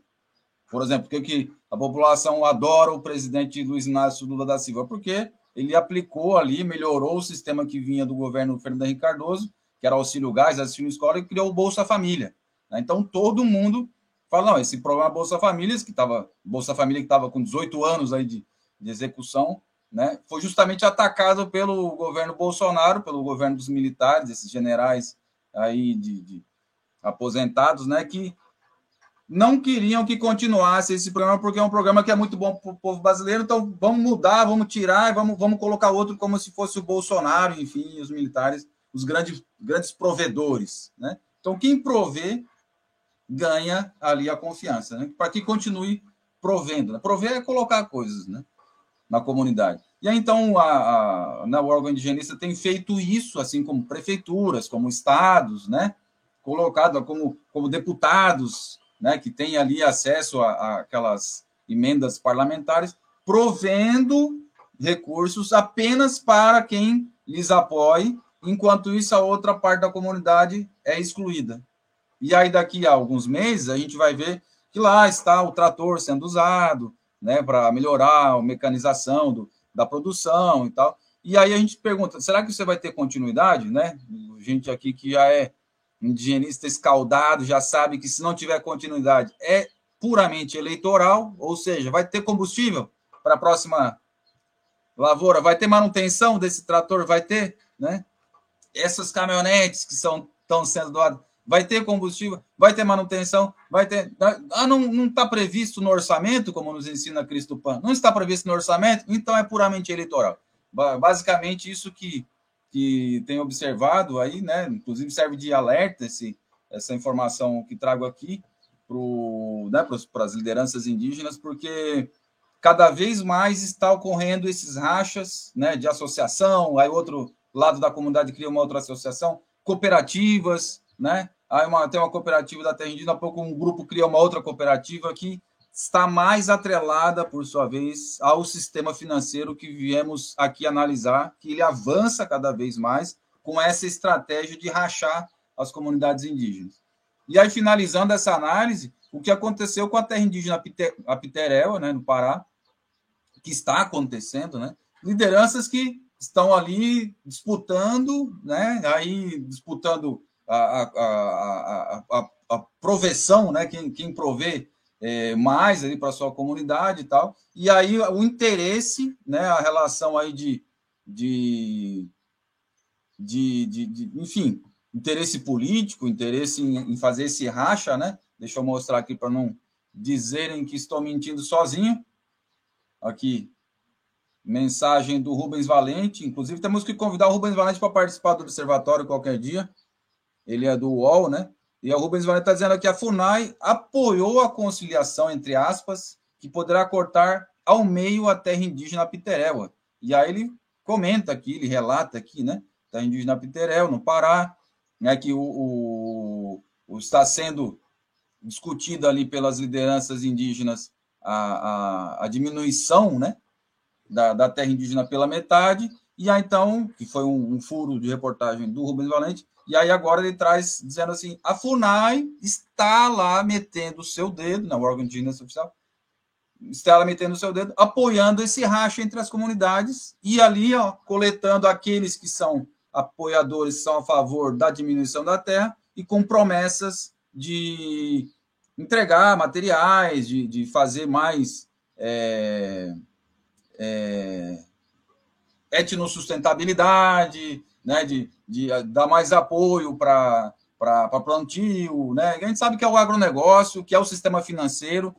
D: Por exemplo, que a população adora o presidente Luiz Inácio Lula da Silva, porque ele aplicou ali, melhorou o sistema que vinha do governo Fernando Henrique Cardoso, que era auxílio gás, auxílio escola, e criou o Bolsa Família. Né? Então todo mundo fala, não, esse programa Bolsa Famílias, que estava, Bolsa Família que estava com 18 anos aí de, de execução, né, foi justamente atacado pelo governo Bolsonaro, pelo governo dos militares, esses generais aí de, de aposentados, né, que não queriam que continuasse esse programa, porque é um programa que é muito bom para o povo brasileiro, então vamos mudar, vamos tirar, vamos, vamos colocar outro como se fosse o Bolsonaro, enfim, os militares, os grandes, grandes provedores. Né? Então, quem provê ganha ali a confiança, né? para que continue provendo. Né? Prover é colocar coisas né? na comunidade. E aí, então, a, a, né, o órgão indigenista tem feito isso, assim como prefeituras, como estados, né? colocado como, como deputados né, que tem ali acesso aquelas emendas parlamentares, provendo recursos apenas para quem lhes apoie, enquanto isso a outra parte da comunidade é excluída. E aí daqui a alguns meses a gente vai ver que lá está o trator sendo usado, né, para melhorar a mecanização do, da produção e tal. E aí a gente pergunta, será que você vai ter continuidade, né? Gente aqui que já é indigenista escaldado já sabe que se não tiver continuidade é puramente eleitoral, ou seja, vai ter combustível para a próxima lavoura, vai ter manutenção desse trator, vai ter, né? Essas caminhonetes que são estão sendo doadas, vai ter combustível, vai ter manutenção, vai ter. Ah, não está previsto no orçamento, como nos ensina Cristo Pan. Não está previsto no orçamento, então é puramente eleitoral. Basicamente, isso que que tem observado aí, né? Inclusive serve de alerta esse, essa informação que trago aqui para né, as lideranças indígenas, porque cada vez mais está ocorrendo esses rachas né, de associação, aí outro lado da comunidade cria uma outra associação, cooperativas, né? Aí uma, tem uma cooperativa da terra indígena, há pouco um grupo cria uma outra cooperativa que está mais atrelada, por sua vez, ao sistema financeiro que viemos aqui analisar, que ele avança cada vez mais com essa estratégia de rachar as comunidades indígenas. E aí, finalizando essa análise, o que aconteceu com a terra indígena Apiterel, né, no Pará, que está acontecendo, né? Lideranças que estão ali disputando, né? Aí disputando a, a, a, a proveção, né? quem, quem provê é, mais ali para sua comunidade e tal. E aí o interesse, né? a relação aí de, de, de, de, de enfim, interesse político, interesse em, em, fazer esse racha, né? Deixa eu mostrar aqui para não dizerem que estou mentindo sozinho. Aqui, mensagem do Rubens Valente. Inclusive, temos que convidar o Rubens Valente para participar do observatório qualquer dia. Ele é do UOL, né? E o Rubens Valente está dizendo aqui: a FUNAI apoiou a conciliação, entre aspas, que poderá cortar ao meio a terra indígena Piteréua. E aí ele comenta aqui, ele relata aqui, né? Terra indígena Piteréu, no Pará, né? Que o, o, o está sendo discutido ali pelas lideranças indígenas a, a, a diminuição, né? da, da terra indígena pela metade, e aí então, que foi um, um, furo de reportagem do Rubens Valente, e aí agora ele traz dizendo assim: a FUNAI está lá metendo o seu dedo, na órgão indígena oficial, está lá metendo o seu dedo, apoiando esse racha entre as comunidades, e ali, ó, coletando aqueles que são apoiadores, são a favor da diminuição da terra, e com promessas de entregar materiais, de, de fazer mais. É, é, etnossustentabilidade, né, de, de dar mais apoio para plantio. Né? A gente sabe que é o agronegócio, que é o sistema financeiro,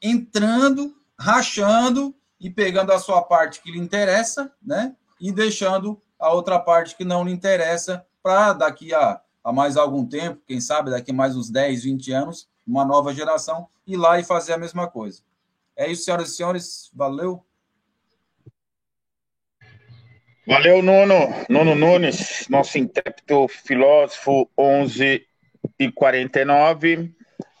D: entrando, rachando e pegando a sua parte que lhe interessa, né? E deixando a outra parte que não lhe interessa para daqui a, a mais algum tempo, quem sabe daqui a mais uns 10, 20 anos, uma nova geração ir lá e fazer a mesma coisa. É isso, senhoras e senhores. Valeu.
A: Valeu, Nuno. Nuno Nunes, nosso intérprete filósofo 11 e 49.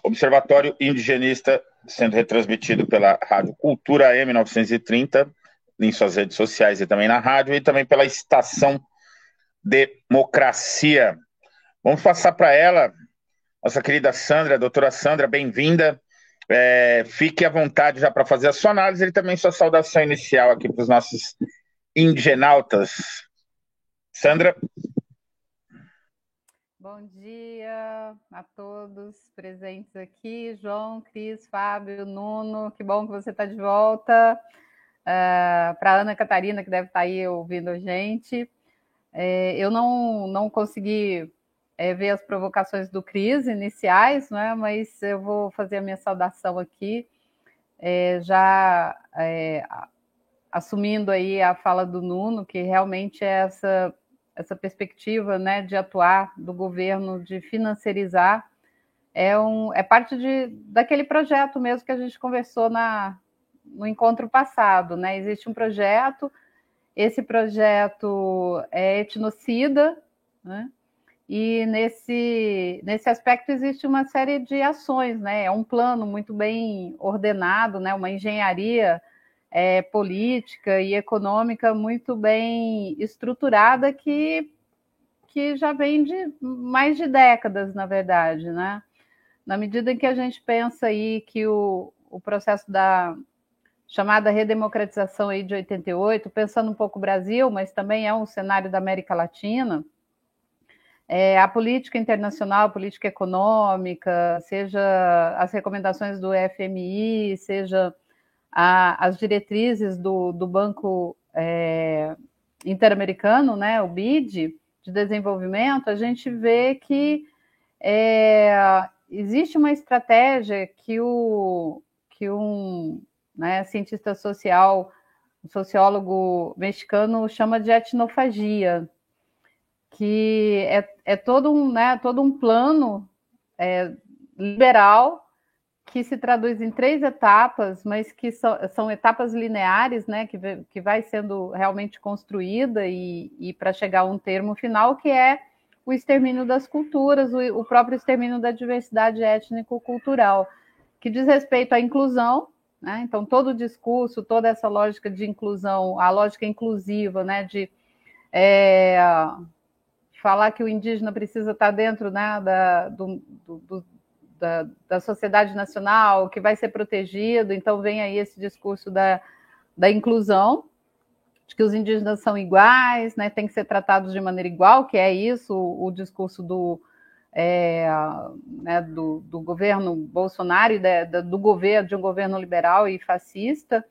A: Observatório Indigenista sendo retransmitido pela Rádio Cultura M930, em suas redes sociais e também na rádio, e também pela Estação Democracia. Vamos passar para ela, nossa querida Sandra, doutora Sandra, bem-vinda. É, fique à vontade já para fazer a sua análise e também sua saudação inicial aqui para os nossos indigenautas. Sandra?
E: Bom dia a todos presentes aqui, João, Cris, Fábio, Nuno, que bom que você está de volta. Uh, ah, Para Ana Catarina, que deve estar tá aí ouvindo a gente. É, eu não, não consegui é, ver as provocações do Cris iniciais, né, mas eu vou fazer a minha saudação aqui. É, já é, assumindo aí a fala do Nuno, que realmente é essa, essa perspectiva né, de atuar do governo, de financiarizar, é, um, é parte de, daquele projeto mesmo que a gente conversou na, no encontro passado. Né? Existe um projeto, esse projeto é etnocida, né? E nesse, nesse aspecto existe uma série de ações, né? É um plano muito bem ordenado, né? Uma engenharia é, política e econômica muito bem estruturada que, que já vem de mais de décadas, na verdade, né? Na medida em que a gente pensa aí que o, o processo da chamada redemocratização aí de 88, pensando um pouco o Brasil, mas também é um cenário da América Latina, é, a política internacional, a política econômica, seja as recomendações do FMI, seja a, as diretrizes do, do Banco é, Interamericano, né, o BID, de desenvolvimento, a gente vê que é, existe uma estratégia que, o, que um né, cientista social, um sociólogo mexicano, chama de etnofagia, que é, é todo, um, né, todo um plano é, liberal que se traduz em três etapas, mas que são, são etapas lineares, né, que, que vai sendo realmente construída e, e para chegar a um termo final, que é o extermínio das culturas, o, o próprio extermínio da diversidade étnico-cultural, que diz respeito à inclusão, né, então todo o discurso, toda essa lógica de inclusão, a lógica inclusiva, né, de é, falar que o indígena precisa estar dentro né, da, do, do, da, da sociedade nacional, que vai ser protegido, então vem aí esse discurso da, da inclusão, de que os indígenas são iguais, né, tem que ser tratados de maneira igual, que é isso, o, o discurso do, é, né, do, do, governo Bolsonaro do governo de um governo liberal e fascista,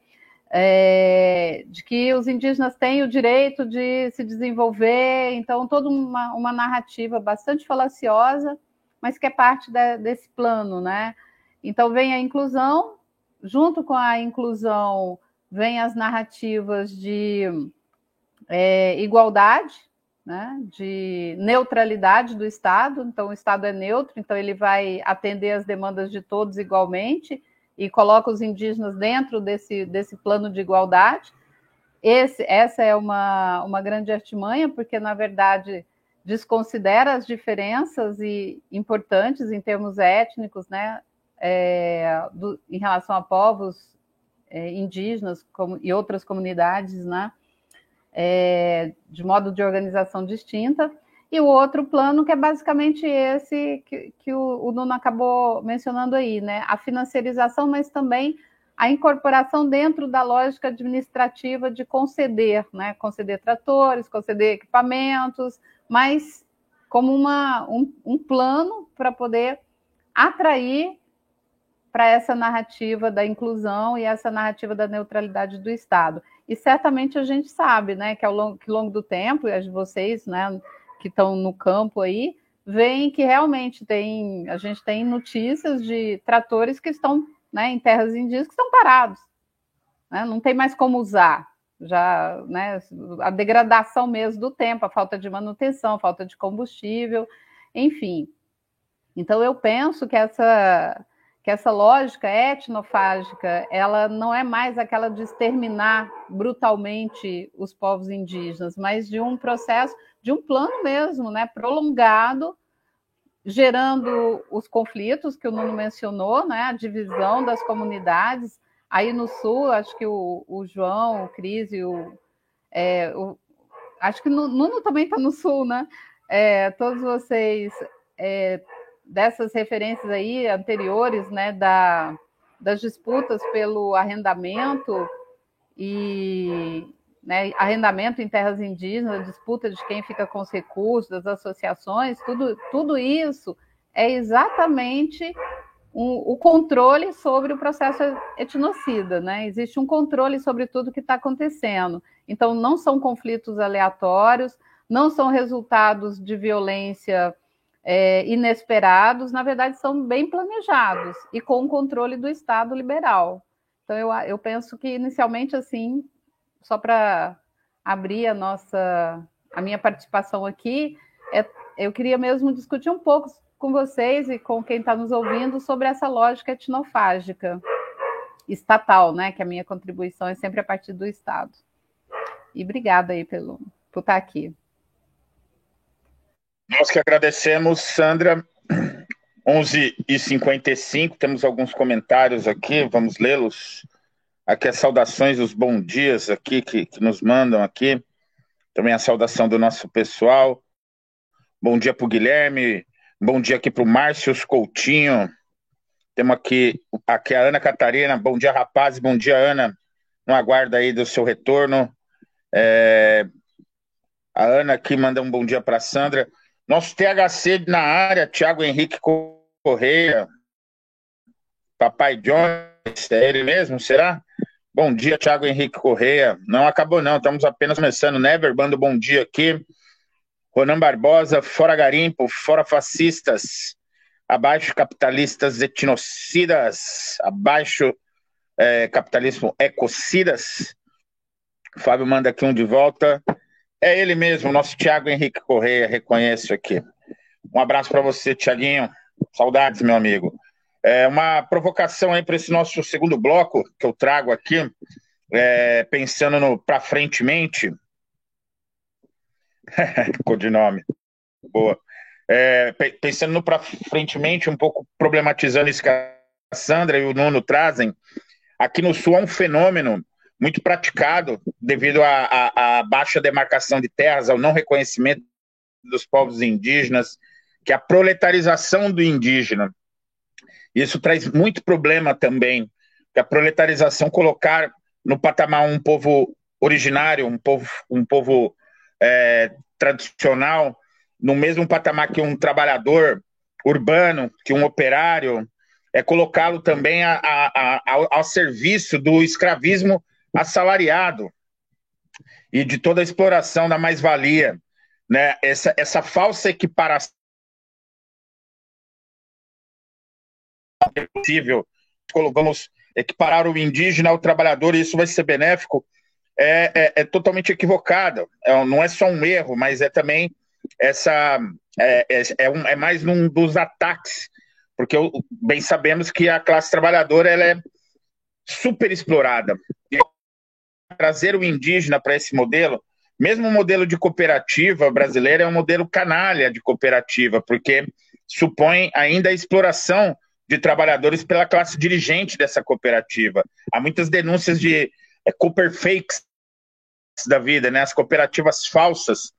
E: é, de que os indígenas têm o direito de se desenvolver, então toda uma, uma narrativa bastante falaciosa, mas que é parte de, desse plano, né? Então vem a inclusão, junto com a inclusão vem as narrativas de é, igualdade, né, de neutralidade do Estado. Então, o Estado é neutro, então ele vai atender as demandas de todos igualmente e coloca os indígenas dentro desse, desse plano de igualdade. Esse, essa é uma, uma grande artimanha, porque, na verdade, desconsidera as diferenças e importantes em termos étnicos, né, é, do, em relação a povos é, indígenas como, e outras comunidades, né, é, de modo de organização distinta, e o outro plano que é basicamente esse que, que o, o Nuno acabou mencionando aí, né? A financiarização, mas também a incorporação dentro da lógica administrativa de conceder, né? Conceder tratores, conceder equipamentos, mas como uma, um, um plano para poder atrair para essa narrativa da inclusão e essa narrativa da neutralidade do Estado. E certamente a gente sabe, né, que ao longo, que longo do tempo, e vocês, né, que estão no campo aí, veem que realmente tem, a gente tem notícias de tratores que estão né, em terras indígenas que estão parados, né, não tem mais como usar, já, né, a degradação mesmo do tempo, a falta de manutenção, a falta de combustível, enfim. Então eu penso que essa que essa lógica etnofágica ela não é mais aquela de exterminar brutalmente os povos indígenas, mas de um processo, de um plano mesmo, né, prolongado, gerando os conflitos que o Nuno mencionou, né, a divisão das comunidades. Aí no sul, acho que o, o João, o Cris e o, é, o acho que o Nuno também está no sul, né? É, todos vocês é, dessas referências aí anteriores, né, da, das disputas pelo arrendamento e né, arrendamento em terras indígenas, disputa de quem fica com os recursos, das associações, tudo, tudo isso é exatamente um, o controle sobre o processo etnocida, né? Existe um controle sobre tudo que está acontecendo. Então, não são conflitos aleatórios, não são resultados de violência é, inesperados, na verdade, são bem planejados e com o controle do Estado liberal. Então, eu, eu penso que, inicialmente, assim, só para abrir a nossa, a minha participação aqui, é, eu queria mesmo discutir um pouco com vocês e com quem está nos ouvindo sobre essa lógica etnofágica estatal, né? Que a minha contribuição é sempre a partir do Estado. E obrigada aí pelo, por estar aqui.
A: Nós que agradecemos, Sandra. 11h55, temos alguns comentários aqui, vamos lê-los. Aqui as saudações, os bons dias aqui que, que nos mandam aqui. Também a saudação do nosso pessoal. Bom dia para o Guilherme, bom dia aqui para o Márcio Coutinho. Temos aqui, aqui a Ana Catarina. Bom dia, rapazes. Bom dia, Ana. No aguardo aí do seu retorno. É... A Ana aqui manda um bom dia para a Sandra. Nosso THC na área, Thiago Henrique Correia. Papai Jones, é ele mesmo, será? Bom dia, Thiago Henrique Correia. Não acabou, não, estamos apenas começando. Never, bando bom dia aqui. Ronan Barbosa, fora garimpo, fora fascistas, abaixo capitalistas etnocidas, abaixo é, capitalismo ecocidas. Fábio manda aqui um de volta. É ele mesmo, nosso Tiago Henrique Correia, reconheço aqui. Um abraço para você, Tiaguinho. Saudades, meu amigo. É uma provocação aí para esse nosso segundo bloco que eu trago aqui, é, pensando no para frentemente. Codinome. Boa. É, pensando no para frentemente, um pouco problematizando isso que a Sandra e o Nuno trazem. Aqui no Sul há um fenômeno muito praticado devido à baixa demarcação de terras, ao não reconhecimento dos povos indígenas, que é a proletarização do indígena. Isso traz muito problema também, que a proletarização colocar no patamar um povo originário, um povo, um povo é, tradicional, no mesmo patamar que um trabalhador, urbano que um operário, é colocá-lo também a, a, a, ao, ao serviço do escravismo assalariado e de toda a exploração da mais-valia. Né? Essa, essa falsa equiparação é possível, vamos equiparar o indígena ao trabalhador e isso vai ser benéfico, é, é, é totalmente equivocada. É, não é só um erro, mas é também essa é, é, é, um, é mais um dos ataques, porque bem sabemos que a classe trabalhadora ela é super explorada. E trazer o indígena para esse modelo, mesmo o modelo de cooperativa brasileira é um modelo canalha de cooperativa, porque supõe ainda a exploração de trabalhadores pela classe dirigente dessa cooperativa. Há muitas denúncias de é, cooper fakes da vida, né? As cooperativas falsas,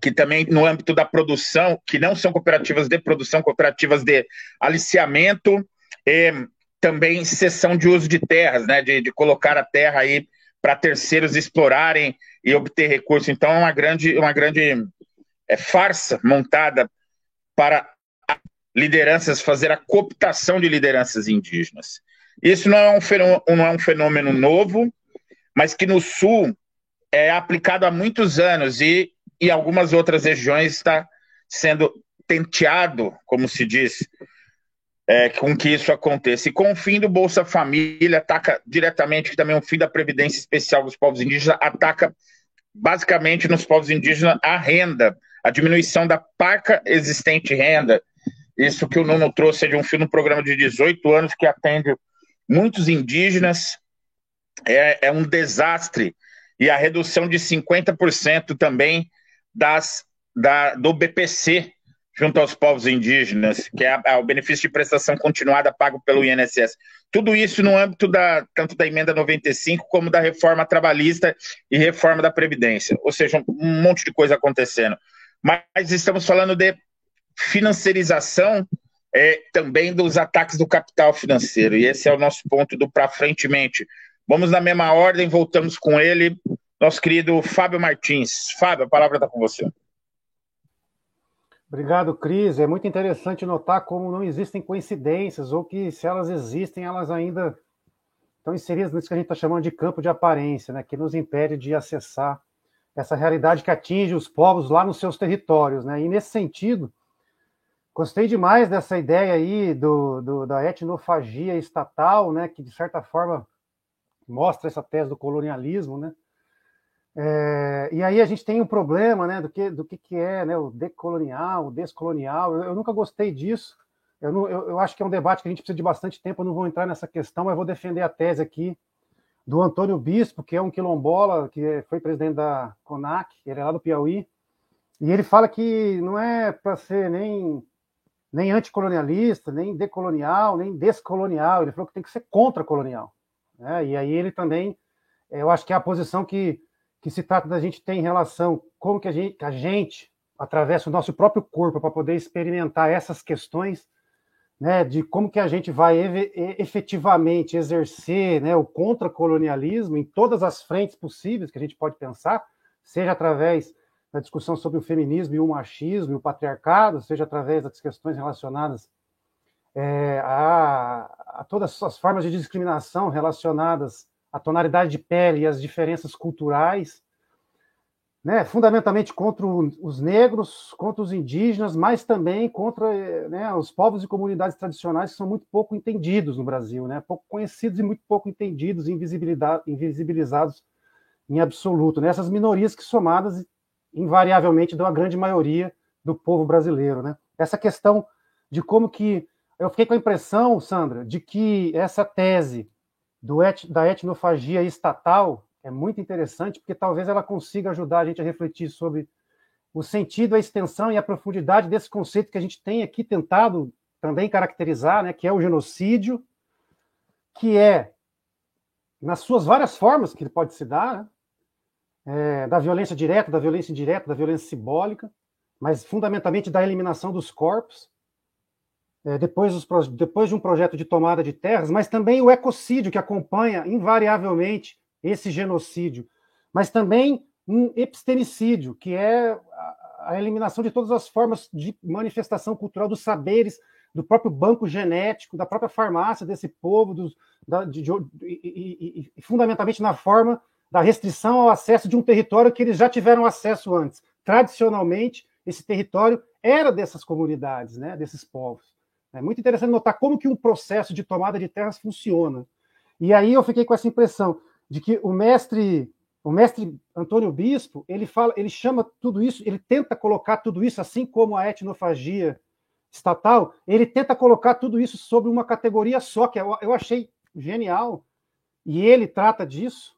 A: que também no âmbito da produção, que não são cooperativas de produção, cooperativas de aliciamento e também cessão de uso de terras, né? De, de colocar a terra aí para terceiros explorarem e obter recursos. Então é uma grande, uma grande é, farsa montada para lideranças, fazer a cooptação de lideranças indígenas. Isso não é um fenômeno, não é um fenômeno novo, mas que no Sul é aplicado há muitos anos e em algumas outras regiões está sendo tenteado, como se diz, é, com que isso aconteça. E com o fim do Bolsa Família, ataca diretamente, também é um fim da Previdência Especial dos povos indígenas, ataca basicamente nos povos indígenas a renda, a diminuição da parca existente renda, isso que o Nuno trouxe é de um filme, um programa de 18 anos que atende muitos indígenas. É, é um desastre. E a redução de 50% também das, da, do BPC junto aos povos indígenas, que é, a, o benefício de prestação continuada pago pelo INSS. Tudo isso no âmbito da, tanto da emenda 95 como da reforma trabalhista e reforma da Previdência. Ou seja, um monte de coisa acontecendo. Mas estamos falando de financiarização é, também dos ataques do capital financeiro. E esse é o nosso ponto do para frentemente. Vamos na mesma ordem, voltamos com ele, nosso querido Fábio Martins. Fábio, a palavra está com você.
C: Obrigado, Cris. É muito interessante notar como não existem coincidências, ou que se elas existem, elas ainda estão inseridas nisso que a gente está chamando de campo de aparência, né, que nos impede de acessar essa realidade que atinge os povos lá nos seus territórios. Né? E nesse sentido, Gostei demais dessa ideia aí do, do, da etnofagia estatal, né, que de certa forma mostra essa tese do colonialismo, né? É, e aí a gente tem um problema, né, do que do que, que é, né, o decolonial, o descolonial. Eu, eu nunca gostei disso. Eu, não, eu, eu, acho que é um debate que a gente precisa de bastante tempo. Eu não vou entrar nessa questão, mas vou defender a tese aqui do Antônio Bispo, que é um quilombola, que foi presidente da CONAC, ele é lá do Piauí, e ele fala que não é para ser nem nem anticolonialista, nem decolonial, nem descolonial. Ele falou que tem que ser contra-colonial. Né? E aí ele também, eu acho que é a posição que, que se trata da gente ter em relação como que a gente, a gente atravessa o nosso próprio corpo para poder experimentar essas questões, né, de como que a gente vai efetivamente exercer né, o contra-colonialismo em todas as frentes possíveis que a gente pode pensar, seja através na discussão sobre o feminismo e o machismo e o patriarcado, seja através das questões relacionadas é, a, a, todas as formas de discriminação relacionadas à tonalidade de pele e às diferenças culturais, né, fundamentalmente contra os negros, contra os indígenas, mas também contra né, os povos e comunidades tradicionais que são muito pouco entendidos no Brasil, né, pouco conhecidos e muito pouco entendidos, invisibilizados em absoluto. Né, essas minorias que somadas invariavelmente da grande maioria do povo brasileiro, né? Essa questão de como que eu fiquei com a impressão, Sandra, de que essa tese et, da etnofagia estatal é muito interessante, porque talvez ela consiga ajudar a gente a refletir sobre o sentido, a extensão e a profundidade desse conceito que a gente tem aqui tentado também caracterizar, né, que é o genocídio, que é, nas suas várias formas que ele pode se dar, né, é, da violência direta, da violência indireta, da violência simbólica, mas fundamentalmente da eliminação dos corpos, é, depois, dos, depois de um projeto de tomada de terras, mas também o ecocídio que acompanha invariavelmente esse genocídio, mas também um epistemicídio, que é a, a, a, eliminação de todas as formas de manifestação cultural dos saberes, do próprio banco genético, da própria farmácia desse povo, dos, da, de, de, e, e, e, fundamentalmente na forma da restrição ao acesso de um território que eles já tiveram acesso antes. Tradicionalmente, esse território era dessas comunidades, né, desses povos. É muito interessante notar como que um processo de tomada de terras funciona. E aí eu fiquei com essa impressão de que o mestre, o mestre Antônio Bispo, ele fala, ele chama tudo isso, ele tenta colocar tudo isso, assim como a etnofagia estatal, ele tenta colocar tudo isso sobre uma categoria só, que eu, eu achei genial, e ele trata disso,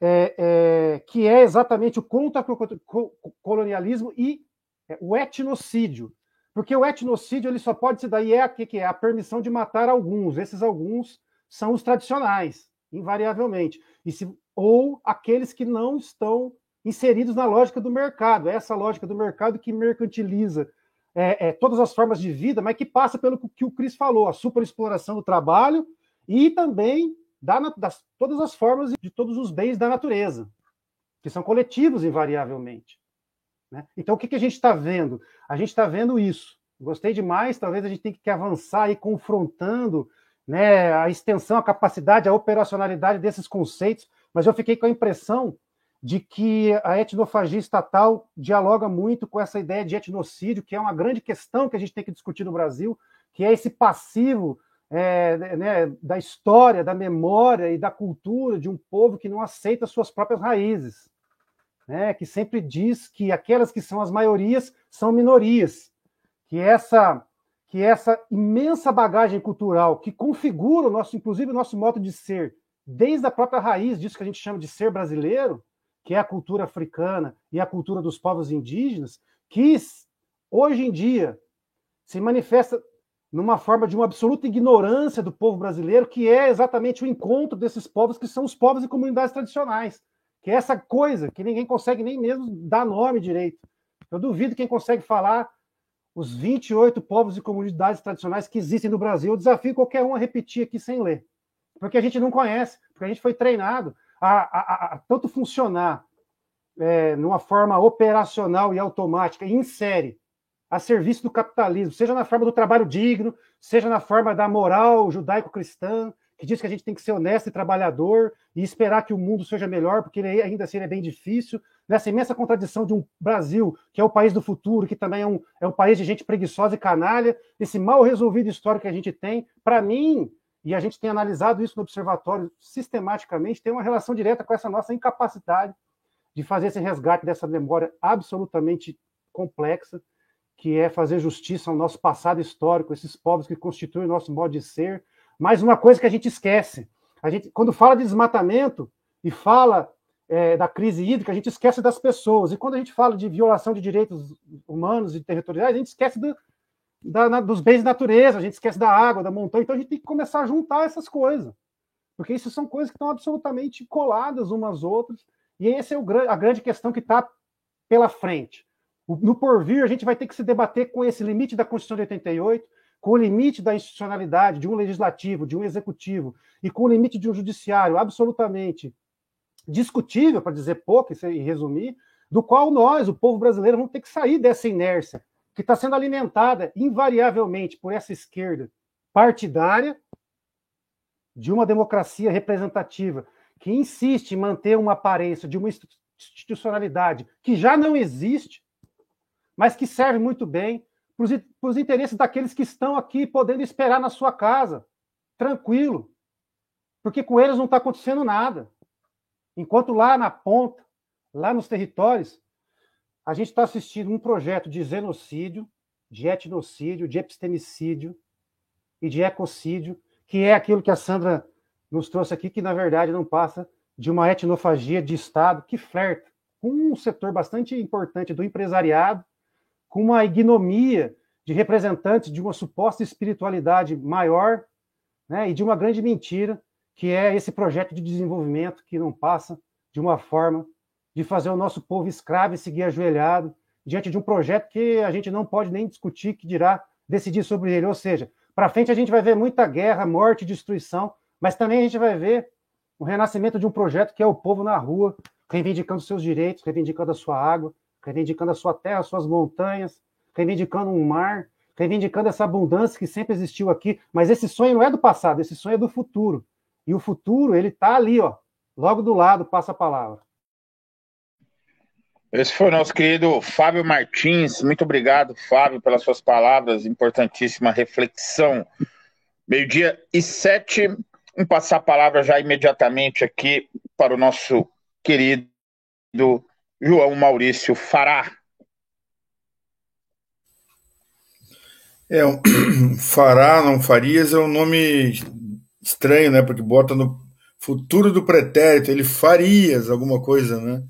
C: é, é, que é exatamente o contra-colonialismo e é, o etnocídio. Porque o etnocídio ele só pode se dar, e é a, que é a permissão de matar alguns. Esses alguns são os tradicionais, invariavelmente. E se, ou aqueles que não estão inseridos na lógica do mercado. É essa lógica do mercado que mercantiliza é, é, todas as formas de vida, mas que passa pelo que o Cris falou, a superexploração do trabalho e também da, das, todas as formas de todos os bens da natureza, que são coletivos invariavelmente. Né? Então, o que, que a gente está vendo? A gente está vendo isso. Gostei demais, talvez a gente tenha que avançar aí confrontando né, a extensão, a capacidade, a operacionalidade desses conceitos, mas eu fiquei com a impressão de que a etnofagia estatal dialoga muito com essa ideia de etnocídio, que é uma grande questão que a gente tem que discutir no Brasil, que é esse passivo é, né, da história, da memória e da cultura de um povo que não aceita suas próprias raízes, né, que sempre diz que aquelas que são as maiorias são minorias, que essa que essa imensa bagagem cultural que configura o nosso, inclusive o nosso modo de ser, desde a própria raiz disso que a gente chama de ser brasileiro, que é a cultura africana e a cultura dos povos indígenas, que hoje em dia se manifesta numa forma de uma absoluta ignorância do povo brasileiro, que é exatamente o encontro desses povos que são os povos e comunidades tradicionais, que é essa coisa que ninguém consegue nem mesmo dar nome direito. Eu duvido quem consegue falar os 28 povos e comunidades tradicionais que existem no Brasil. Eu desafio qualquer um a repetir aqui sem ler, porque a gente não conhece, porque a gente foi treinado a, a, a tanto funcionar é, numa forma operacional e automática, em série, a serviço do capitalismo, seja na forma do trabalho digno, seja na forma da moral judaico-cristã, que diz que a gente tem que ser honesto e trabalhador e esperar que o mundo seja melhor, porque ele ainda assim é bem difícil, nessa imensa contradição de um Brasil, que é o país do futuro, que também é um, é um país de gente preguiçosa e canalha, esse mal resolvido histórico que a gente tem, para mim, e a gente tem analisado isso no observatório sistematicamente, tem uma relação direta com essa nossa incapacidade de fazer esse resgate dessa memória absolutamente complexa, que é fazer justiça ao nosso passado histórico, esses povos que constituem o nosso modo de ser. Mais uma coisa que a gente esquece, a gente, quando fala de desmatamento e fala é, da crise hídrica, a gente esquece das pessoas. E quando a gente fala de violação de direitos humanos e territoriais, a gente esquece do, da, na, dos bens de natureza, a gente esquece da água, da montanha. Então a gente tem que começar a juntar essas coisas. Porque isso são coisas que estão absolutamente coladas umas às outras. E essa é o, a grande questão que está pela frente. No porvir, a gente vai ter que se debater com esse limite da Constituição de 88, com o limite da institucionalidade de um legislativo, de um executivo, e com o limite de um judiciário absolutamente discutível, para dizer pouco e resumir, do qual nós, o povo brasileiro, vamos ter que sair dessa inércia que está sendo alimentada invariavelmente por essa esquerda partidária de uma democracia representativa que insiste em manter uma aparência de uma institucionalidade que já não existe, mas que serve muito bem para os interesses daqueles que estão aqui podendo esperar na sua casa, tranquilo, porque com eles não está acontecendo nada. Enquanto lá na ponta, lá nos territórios, a gente está assistindo um projeto de genocídio, de etnocídio, de epistemicídio e de ecocídio, que é aquilo que a Sandra nos trouxe aqui, que na verdade não passa de uma etnofagia de Estado que flerta com um setor bastante importante do empresariado, com uma ignomia de representantes de uma suposta espiritualidade maior, né, e de uma grande mentira que é esse projeto de desenvolvimento que não passa de uma forma de fazer o nosso povo escravo e seguir ajoelhado diante de um projeto que a gente não pode nem discutir, que dirá decidir sobre ele. Ou seja, para frente a gente vai ver muita guerra, morte, destruição, mas também a gente vai ver o renascimento de um projeto que é o povo na rua, reivindicando seus direitos, reivindicando a sua água, reivindicando a sua terra, as suas montanhas, reivindicando um mar, reivindicando essa abundância que sempre existiu aqui. Mas esse sonho não é do passado, esse sonho é do futuro. E o futuro, ele está ali, ó, logo do lado, passa a palavra.
A: Esse foi o nosso querido Fábio Martins. Muito obrigado, Fábio, pelas suas palavras, importantíssima reflexão. Meio-dia e sete. Vamos passar a palavra já imediatamente aqui para o nosso querido João Maurício Fará.
B: É, Fará, não Farias, é um nome estranho, né? Porque bota no futuro do pretérito, ele Farias, alguma coisa, né?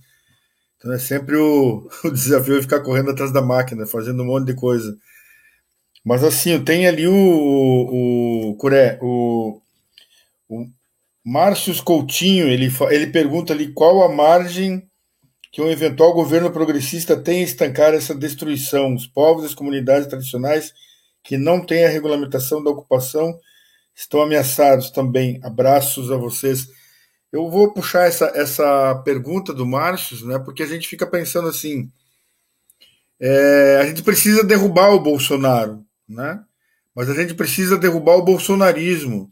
B: Então é sempre o, o desafio ficar correndo atrás da máquina, fazendo um monte de coisa. Mas assim, tem ali o, o, o Curé, o, o Márcio Coutinho, ele, ele pergunta ali qual a margem que um eventual governo progressista tem a estancar essa destruição. Os povos e as comunidades tradicionais que não têm a regulamentação da ocupação estão ameaçados também. Abraços a vocês. Eu vou puxar essa, essa pergunta do Márcio, né, porque a gente fica pensando assim: é, a gente precisa derrubar o Bolsonaro, né? mas a gente precisa derrubar o bolsonarismo.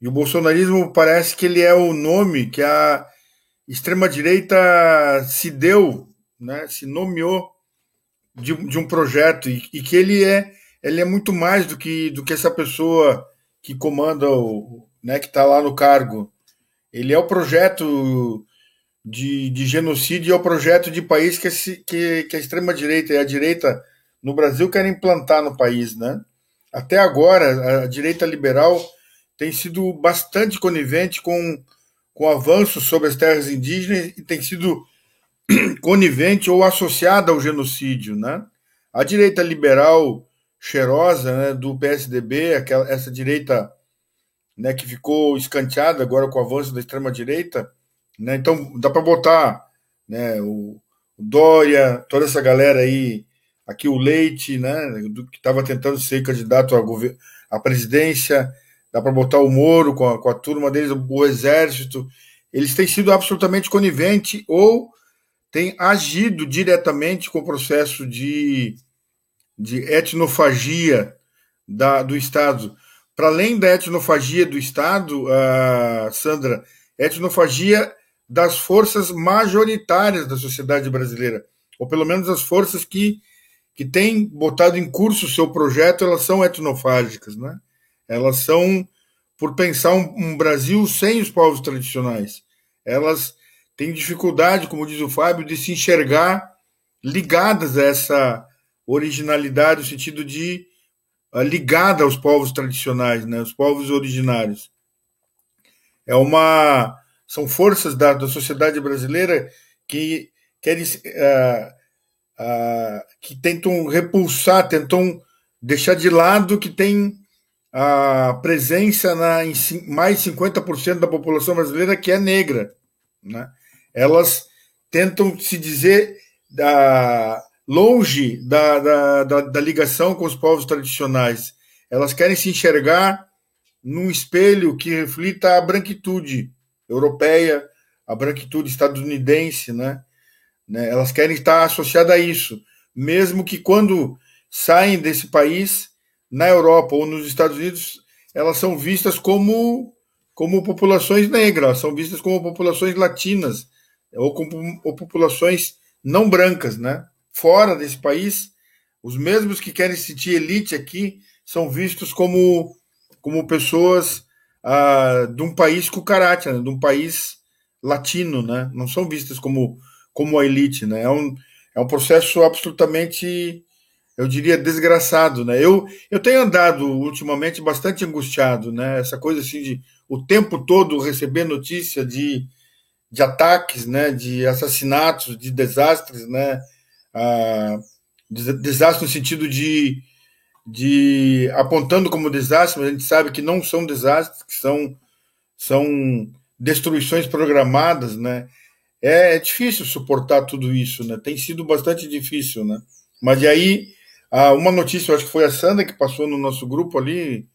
B: E o bolsonarismo parece que ele é o nome que a extrema-direita se deu, né, se nomeou de, de um projeto, e, e, que ele é, ele é muito mais do que, do que essa pessoa que comanda, o, né, que está lá no cargo. Ele é o projeto de, de genocídio, é o projeto de país que, que, que a extrema-direita e a direita no Brasil querem implantar no país. Né? Até agora, a direita liberal tem sido bastante conivente com, com avanços sobre as terras indígenas e tem sido conivente ou associada ao genocídio. Né? A direita liberal cheirosa né, do PSDB, aquela, essa direita né, que ficou escanteada agora com o avanço da extrema-direita. Né, então, dá para botar né, o, Dória, toda essa galera aí, aqui o Leite, né, do, que estava tentando ser candidato à presidência, dá para botar o Moro com a, com a turma deles, o Exército. Eles têm sido absolutamente coniventes ou têm agido diretamente com o processo de, de etnofagia da, do Estado para além da etnofagia do Estado, uh, Sandra, etnofagia das forças majoritárias da sociedade brasileira, ou pelo menos as forças que, que têm botado em curso o seu projeto, elas são etnofágicas, né? Elas são por pensar um, um Brasil sem os povos tradicionais. Elas têm dificuldade, como diz o Fábio, de se enxergar ligadas a essa originalidade, no sentido de ligada aos povos tradicionais, né, os povos originários. É uma são forças da, da sociedade brasileira que querem uh, uh, que tentam repulsar, tentam deixar de lado que tem a presença na, em mais 50% da população brasileira que é negra. Né? Elas tentam se dizer da, longe da, da, da, da, ligação com os povos tradicionais. Elas querem se enxergar num espelho que reflita a branquitude europeia, a branquitude estadunidense, né? né? Elas querem estar associadas a isso, mesmo que quando saem desse país, na Europa ou nos Estados Unidos, elas são vistas como, como populações negras, são vistas como populações latinas ou como ou populações não brancas, né? fora desse país, os mesmos que querem sentir elite aqui são vistos como, como pessoas ah, de um país caráter, né? de um país latino, né? não são vistas como, como a elite. Né? É, um, é um processo absolutamente, eu diria, desgraçado. Né? Eu, eu tenho andado ultimamente bastante angustiado, né? essa coisa assim de o tempo todo receber notícia de, de ataques, né? de assassinatos, de desastres, né? ah, desastre no sentido de, de apontando como desastre, mas a gente sabe que não são desastres, que são, são destruições programadas, né? É, é difícil suportar tudo isso, né? Tem sido bastante difícil, né? Mas aí, ah, uma notícia, eu acho que foi a Sandra que passou no nosso grupo ali,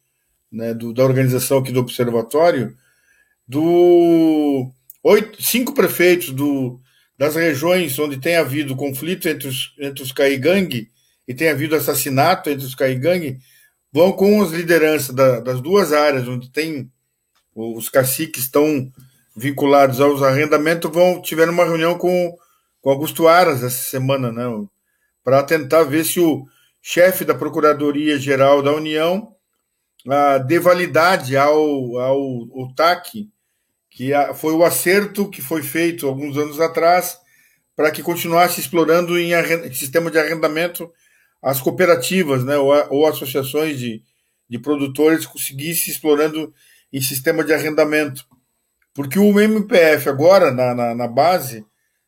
B: né, do, da organização aqui do Observatório, do oito, cinco prefeitos do, das regiões onde tem havido conflito entre os, entre os caigangue e tem havido assassinato entre os caigangue, vão com as lideranças da, das duas áreas, onde tem os caciques estão vinculados aos arrendamentos, vão tiveram uma reunião com, com Augusto Aras essa semana, né, para tentar ver se o chefe da Procuradoria-Geral da União dê validade ao, ao, ao TAC, que foi o acerto que foi feito alguns anos atrás para que continuasse explorando em sistema de arrendamento as cooperativas né, ou, ou associações de, de produtores conseguissem explorando em sistema de arrendamento. Porque o MPF agora, na, na, na base,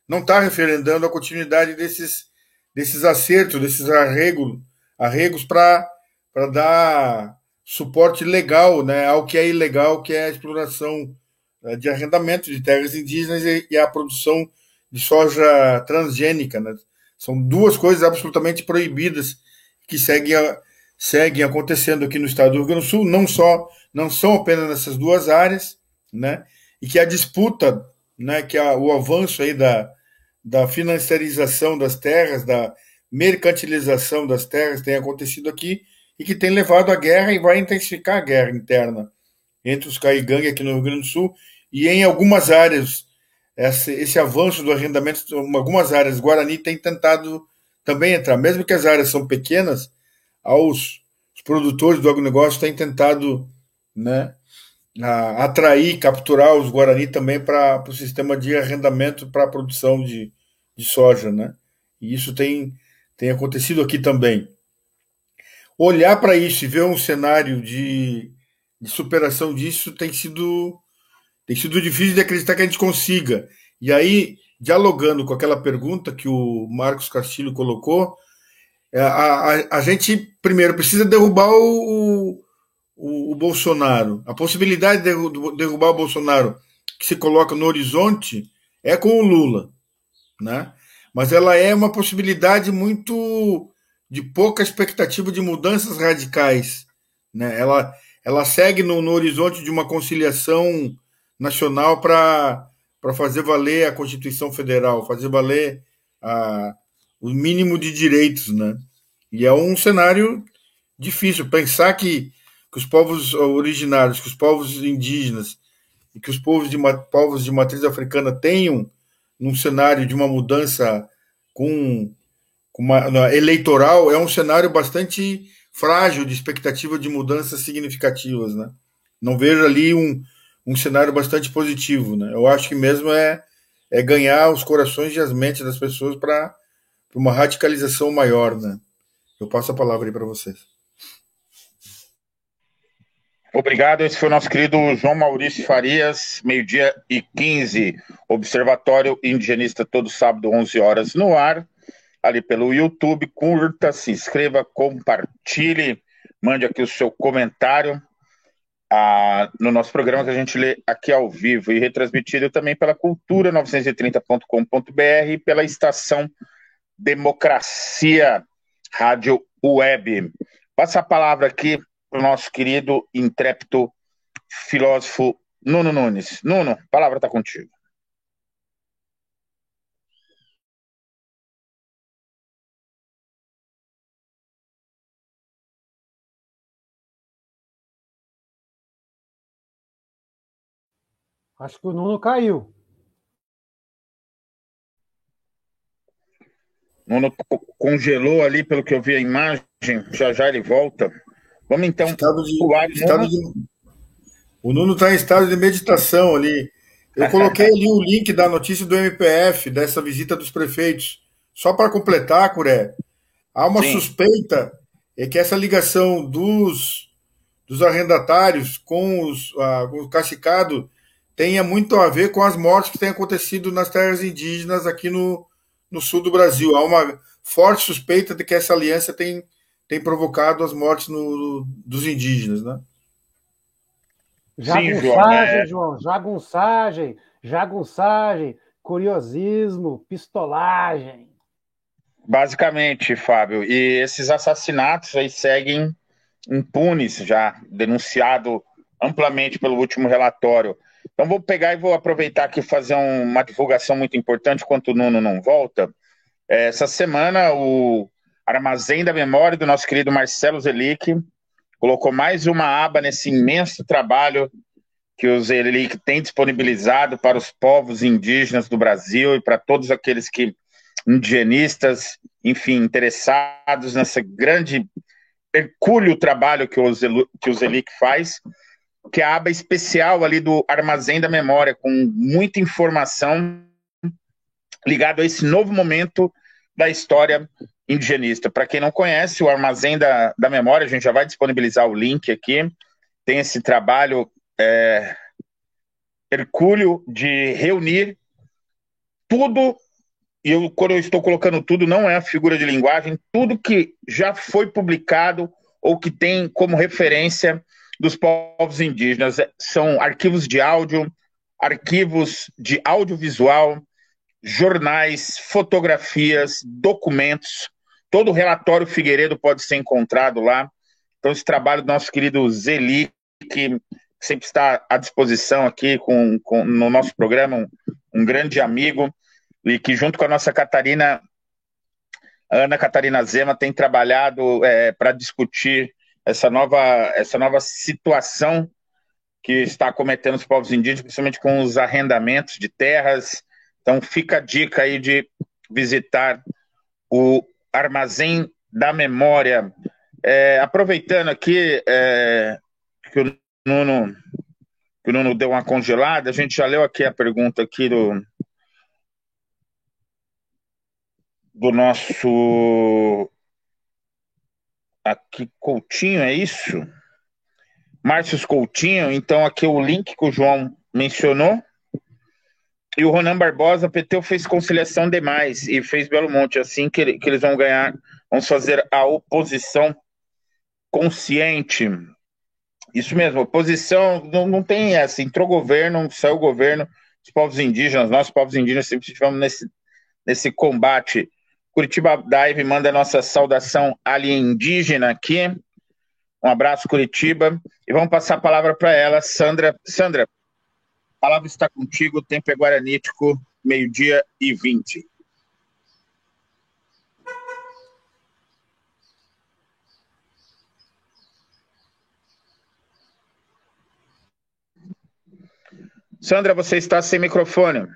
B: não está referendando a continuidade desses, desses acertos, desses arregos, arregos para dar suporte legal né, ao que é ilegal, que é a exploração eh, de arrendamento de terras indígenas e, e a produção de soja transgênica. Né? São duas coisas absolutamente proibidas que seguem, seguem acontecendo aqui no estado do Rio Grande do Sul, não só não são apenas nessas duas áreas, né? E que a disputa, né, que a, o avanço aí da, da financiarização das terras, da mercantilização das terras tem acontecido aqui e que tem levado à guerra e vai intensificar a guerra interna entre os caigangue aqui no Rio Grande do Sul e em algumas áreas. Esse, esse avanço do arrendamento, em algumas áreas, Guarani tem tentado também entrar, mesmo que as áreas são pequenas, aos os produtores do agronegócio têm tentado né, a, atrair, capturar os Guarani também para o sistema de arrendamento para a produção de, de soja. Né? E isso tem, tem acontecido aqui também. Olhar para isso e ver um cenário de, de superação disso tem sido tem sido difícil de acreditar que a gente consiga. E aí, dialogando com aquela pergunta que o Marcos Castilho colocou, é, a, a, a gente primeiro precisa derrubar o, o, o, Bolsonaro. A possibilidade de derrubar o Bolsonaro que se coloca no horizonte é com o Lula, né? Mas ela é uma possibilidade muito de pouca expectativa de mudanças radicais, né? Ela ela segue no, no horizonte de uma conciliação nacional para fazer valer a Constituição Federal, fazer valer a, o mínimo de direitos, né? E é um cenário difícil pensar que, que os povos originários, que os povos indígenas e que os povos de, povos de matriz africana tenham num cenário de uma mudança com, com uma, eleitoral é um cenário bastante frágil de expectativa de mudanças significativas, né? Não vejo ali um, um cenário bastante positivo. Né? Eu acho que mesmo é, é ganhar os corações e as mentes das pessoas para uma radicalização maior. Né? Eu passo a palavra aí para vocês.
A: Obrigado. Esse foi o nosso querido João Maurício Farias, meio-dia e 15, Observatório Indigenista, todo sábado, 11 horas, no ar, ali pelo YouTube. Curta, se inscreva, compartilhe, mande aqui o seu comentário a, no nosso programa que a gente lê aqui ao vivo e retransmitido também pela cultura930.com.br e pela estação Democracia Rádio Web. Passa a palavra aqui o nosso querido intrépido filósofo Nuno Nunes. Nuno, a palavra está contigo.
C: Acho que o Nuno caiu.
A: Nuno congelou ali, pelo que eu vi a imagem. Já já ele volta. Vamos então.
B: Estado de, pular, estado de... O Nuno está em estado de meditação ali. Eu coloquei ali o link da notícia do MPF, dessa visita dos prefeitos. Só para completar, Curé, há uma Sim. suspeita é que essa ligação dos, dos arrendatários com, os, ah, com o cacicado tenha muito a ver com as mortes que têm acontecido nas terras indígenas aqui no, no sul do Brasil. Há uma forte suspeita de que essa aliança tem, tem provocado as mortes no, dos indígenas, né?
C: Jagunçagem, Sim, João, é... João, jagunçagem, jagunçagem, curiosismo, pistolagem.
A: Basicamente, Fábio, e esses assassinatos aí seguem impunes já, denunciado amplamente pelo último relatório Então vou pegar e vou aproveitar aqui e fazer um, uma divulgação muito importante enquanto o Nuno não volta. É, essa semana o Armazém da Memória do nosso querido Marcelo Zelic. Colocou mais uma aba nesse imenso trabalho que o Zelic tem disponibilizado para os povos indígenas do Brasil e para todos aqueles que indigenistas, enfim, interessados nessa grande hercúleo trabalho que o, que o Zelic faz, que é a aba especial ali do Armazém da Memória, com muita informação ligado a esse novo momento da história indigenista. Para quem não conhece, o Armazém da, da Memória, a gente já vai disponibilizar o link aqui, tem esse trabalho é, hercúleo de reunir tudo, e eu, quando eu estou colocando tudo, não é a figura de linguagem, tudo que já foi publicado ou que tem como referência dos povos indígenas. É, são arquivos de áudio, arquivos de audiovisual, jornais, fotografias, documentos. Todo o relatório Figueiredo pode ser encontrado lá. Então, esse trabalho do nosso querido Zeli, que sempre está à disposição aqui com, com no nosso programa, um, um, grande amigo, e que junto com a nossa Catarina, Ana Catarina Zema, tem trabalhado é, para discutir essa nova, essa nova situação que está cometendo os povos indígenas, principalmente com os arrendamentos de terras. Então fica a dica aí de visitar o Armazém da Memória. É, aproveitando aqui é, que o Nuno, que o Nuno deu uma congelada, a gente já leu aqui a pergunta aqui do, do nosso aqui Coutinho, é isso? Márcio Coutinho, então aqui o link que o João mencionou. E o Ronan Barbosa, PT fez conciliação demais e fez Belo Monte, assim que, que eles vão ganhar, vamos fazer a oposição consciente. Isso mesmo, oposição não, não tem essa. Entrou governo, saiu governo, os povos indígenas, nós, povos indígenas, sempre estivemos nesse, nesse combate. Curitiba Dive manda nossa saudação alienígena aqui. Um abraço, Curitiba. E vamos passar a palavra para ela, Sandra. Sandra, a palavra está contigo, tempo é guaranítico, meio-dia e vinte. Sandra, você está sem microfone.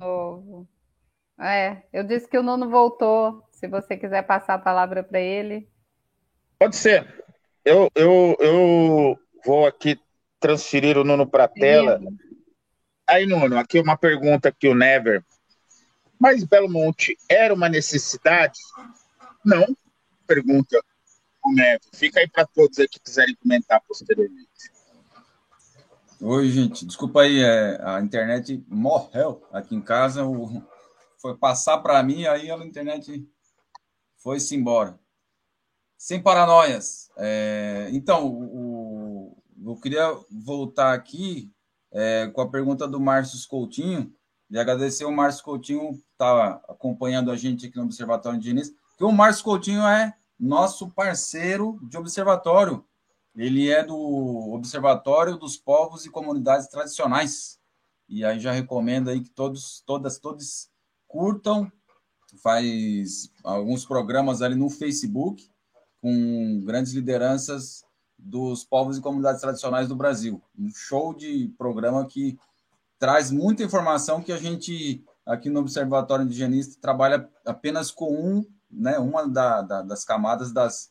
E: Oh. É, eu disse que o Nuno voltou. Se você quiser passar a palavra para ele.
A: Pode ser. Eu, eu, eu vou aqui transferir o Nuno para a tela. Aí, Nuno, aqui uma pergunta que o Never. Mas Belo Monte era uma necessidade? Não, pergunta o Never. Fica aí para todos aí que quiserem comentar posteriormente.
D: Oi, gente. Desculpa aí, é, a internet morreu aqui em casa. O, foi passar para mim, aí a internet foi-se embora. Sem paranoias. É, então, o, eu queria voltar aqui é, com a pergunta do Márcio Coutinho, e agradecer o Márcio Coutinho está acompanhando a gente aqui no Observatório Indigenista, que o Márcio Coutinho é nosso parceiro de observatório ele é do Observatório dos Povos e Comunidades Tradicionais. E aí já recomendo aí que todos, todas, todos curtam. Faz alguns programas ali no Facebook com grandes lideranças dos povos e comunidades tradicionais do Brasil. Um show de programa que traz muita informação que a gente aqui no Observatório Indigenista trabalha apenas com um, né, uma da, da, das camadas das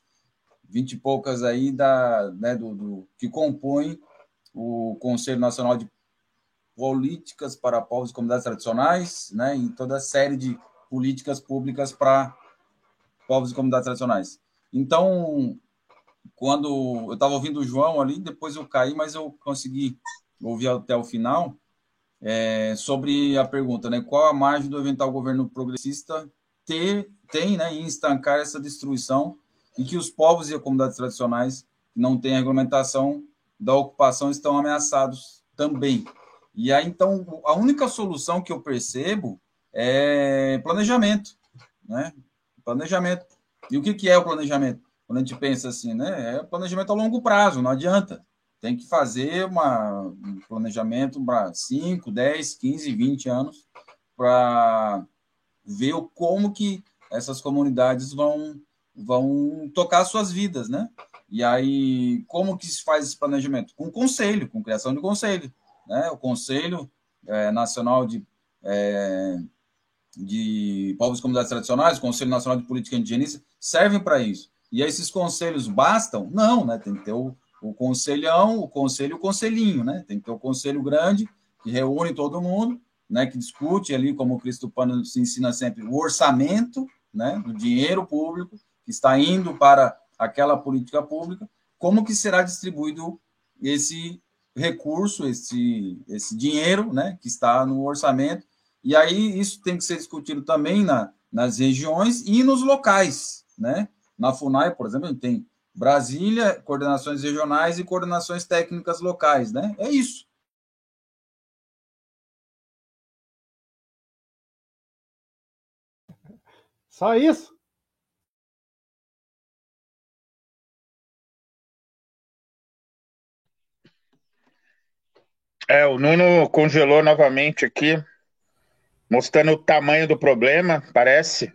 D: vinte e poucas aí da, né, do, do, que compõem o Conselho Nacional de Políticas para Povos e Comunidades Tradicionais, né, em toda a série de políticas públicas para povos e comunidades tradicionais. Então, quando eu estava ouvindo o João ali, depois eu caí, mas eu consegui ouvir até o final, é, sobre a pergunta, né, qual a margem do eventual governo progressista ter, tem né, em estancar essa destruição e que os povos e as comunidades tradicionais que não têm regulamentação da ocupação estão ameaçados também. E aí, então, a única solução que eu percebo é planejamento, né? Planejamento. E o que, que é o planejamento? Quando a gente pensa assim, né? É planejamento a longo prazo, não adianta. tem que fazer uma, um planejamento para 5, 10, 15, 20 anos para ver como que essas comunidades vão, vão tocar suas vidas, né? E aí, como que se faz esse planejamento? Com conselho, com criação de conselho. Né? O Conselho é, Nacional de, é, de Povos e Comunidades Tradicionais, o Conselho Nacional de Política Indigenista, servem para isso. E esses conselhos bastam? Não, né? Tem que ter o, o conselhão, o conselho o conselhinho, né? Tem que ter o conselho grande, que reúne todo mundo, né? Que discute ali, como o Cristo Pano se ensina sempre, o orçamento, né? Do dinheiro público que está indo para aquela política pública, como que será distribuído esse recurso, esse, esse dinheiro, né? Que está no orçamento. E aí isso tem que ser discutido também na, nas regiões e nos locais, né? Na FUNAI, por exemplo, a gente tem Brasília, coordenações regionais e coordenações técnicas locais, né? É isso.
C: Só isso?
A: É, o Nuno congelou novamente aqui, mostrando o tamanho do problema, parece.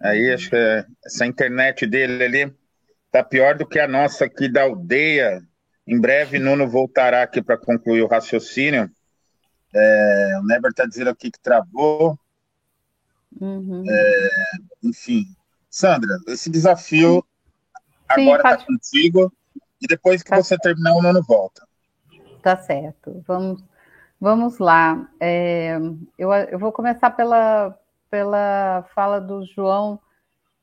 A: Aí acho que essa internet dele ali tá pior do que a nossa aqui da aldeia. Em breve, Nuno voltará aqui para concluir o raciocínio. É, o Neber está dizendo aqui que travou. Uhum. É, enfim, Sandra, esse desafio Sim, agora está contigo e depois que tá. você terminar, o Nuno volta.
E: Tá certo. Vamos, vamos lá. É, eu, eu vou começar pela, pela fala do João.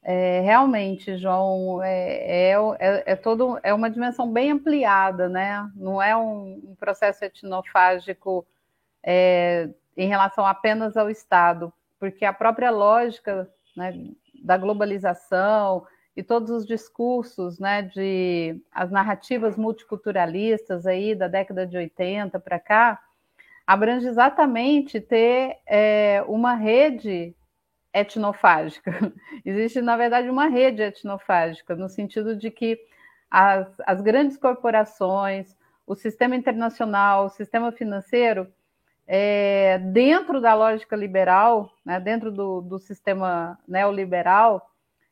E: É, realmente, João, é, é, é, é, todo, é uma dimensão bem ampliada, né? Não é um, um processo etnofágico é, em relação apenas ao Estado, porque a própria lógica né, da globalização e todos os discursos, né, de as narrativas multiculturalistas aí da década de 80 para cá, abrange exatamente ter é, uma rede etnofágica. Existe, na verdade, uma rede etnofágica, no sentido de que as, as grandes corporações, o sistema internacional, o sistema financeiro, é, dentro da lógica liberal, né, dentro do, do sistema neoliberal,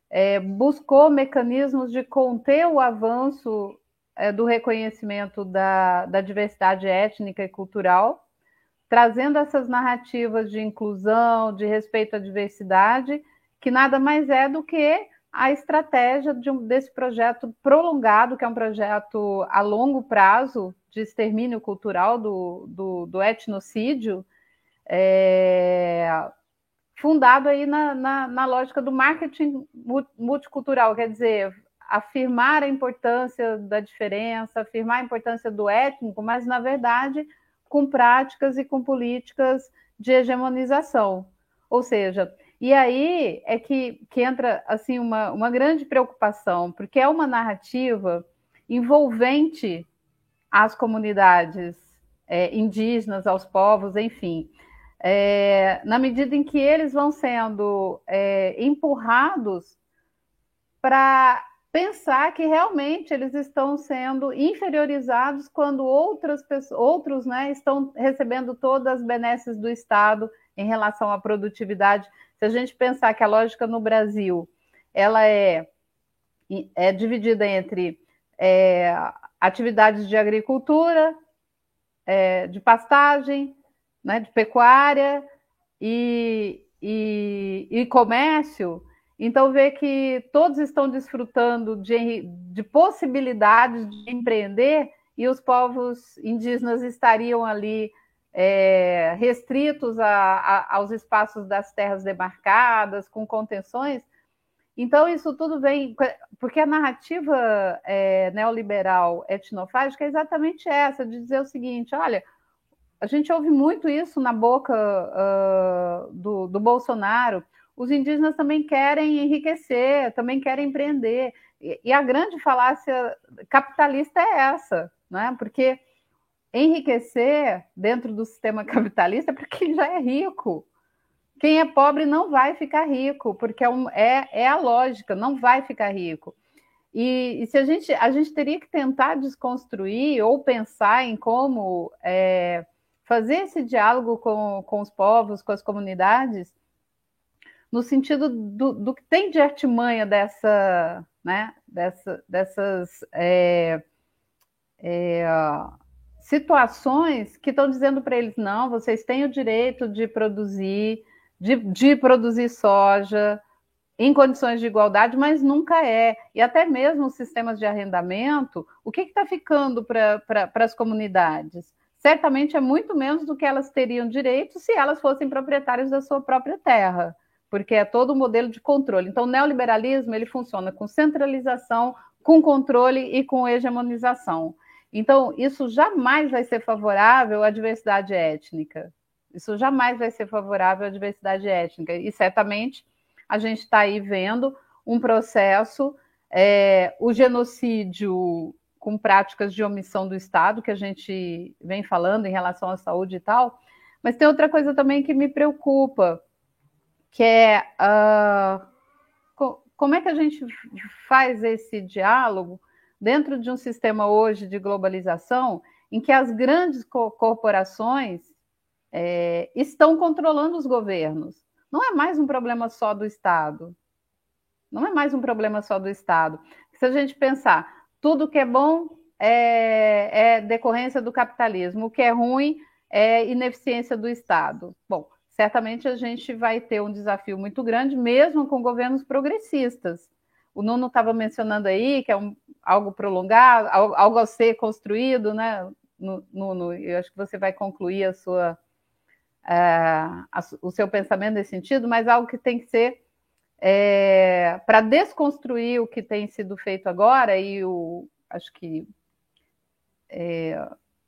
E: é, buscou mecanismos de conter o avanço é, do reconhecimento da, da diversidade étnica e cultural trazendo essas narrativas de inclusão, de respeito à diversidade, que nada mais é do que a estratégia de um, desse projeto prolongado, que é um projeto a longo prazo de extermínio cultural do, do, do etnocídio, é, fundado aí na, na, na, lógica do marketing multicultural, quer dizer, afirmar a importância da diferença, afirmar a importância do étnico, mas, na verdade, com práticas e com políticas de hegemonização. Ou seja, e aí é que, que entra assim uma, uma grande preocupação, porque é uma narrativa envolvente às comunidades é, indígenas, aos povos, enfim. É, na medida em que eles vão sendo é, empurrados para pensar que realmente eles estão sendo inferiorizados quando outras pessoas, outros né, estão recebendo todas as benesses do Estado em relação à produtividade. Se a gente pensar que a lógica no Brasil ela é, é dividida entre é, atividades de agricultura, é, de pastagem, né, de pecuária e, e, e comércio, então, ver que todos estão desfrutando de, de possibilidades de empreender e os povos indígenas estariam ali é, restritos a, a, aos espaços das terras demarcadas, com contenções. Então, isso tudo vem. Porque a narrativa é, neoliberal etnofágica é exatamente essa, de dizer o seguinte: olha, a gente ouve muito isso na boca uh, do, do Bolsonaro os indígenas também querem enriquecer, também querem empreender. E, e a grande falácia capitalista é essa, né? porque enriquecer dentro do sistema capitalista é para quem já é rico. Quem é pobre não vai ficar rico, porque é, um, é, é a lógica, não vai ficar rico. E, e, se a gente, a gente teria que tentar desconstruir ou pensar em como é, fazer esse diálogo com, com os povos, com as comunidades, no sentido do, do que tem de artimanha dessa, né, dessa, dessas é, é, situações que estão dizendo para eles, não, vocês têm o direito de produzir, de, de produzir soja, em condições de igualdade, mas nunca é. E até mesmo os sistemas de arrendamento, o que está ficando para as comunidades? Certamente é muito menos do que elas teriam direito se elas fossem proprietárias da sua própria terra, porque é todo um modelo de controle. Então, o neoliberalismo ele funciona com centralização, com controle e com hegemonização. Então, isso jamais vai ser favorável à diversidade étnica. Isso jamais vai ser favorável à diversidade étnica. E certamente a gente está aí vendo um processo, é, o genocídio com práticas de omissão do Estado, que a gente vem falando em relação à saúde e tal, mas tem outra coisa também que me preocupa, que é uh, como é que a gente faz esse diálogo dentro de um sistema hoje de globalização em que as grandes corporações é, estão controlando os governos não é mais um problema só do Estado. Não é mais um problema só do Estado. Se a gente pensar, tudo que é bom é, é decorrência do capitalismo, o que é ruim é ineficiência do Estado. Bom, certamente a gente vai ter um desafio muito grande, mesmo com governos progressistas. O Nuno estava mencionando aí que é um, algo prolongado, algo a ser construído, né? Nuno, eu acho que você vai concluir a sua a, o seu pensamento nesse sentido, mas algo que tem que ser é, para desconstruir o que tem sido feito agora, e o, acho que é,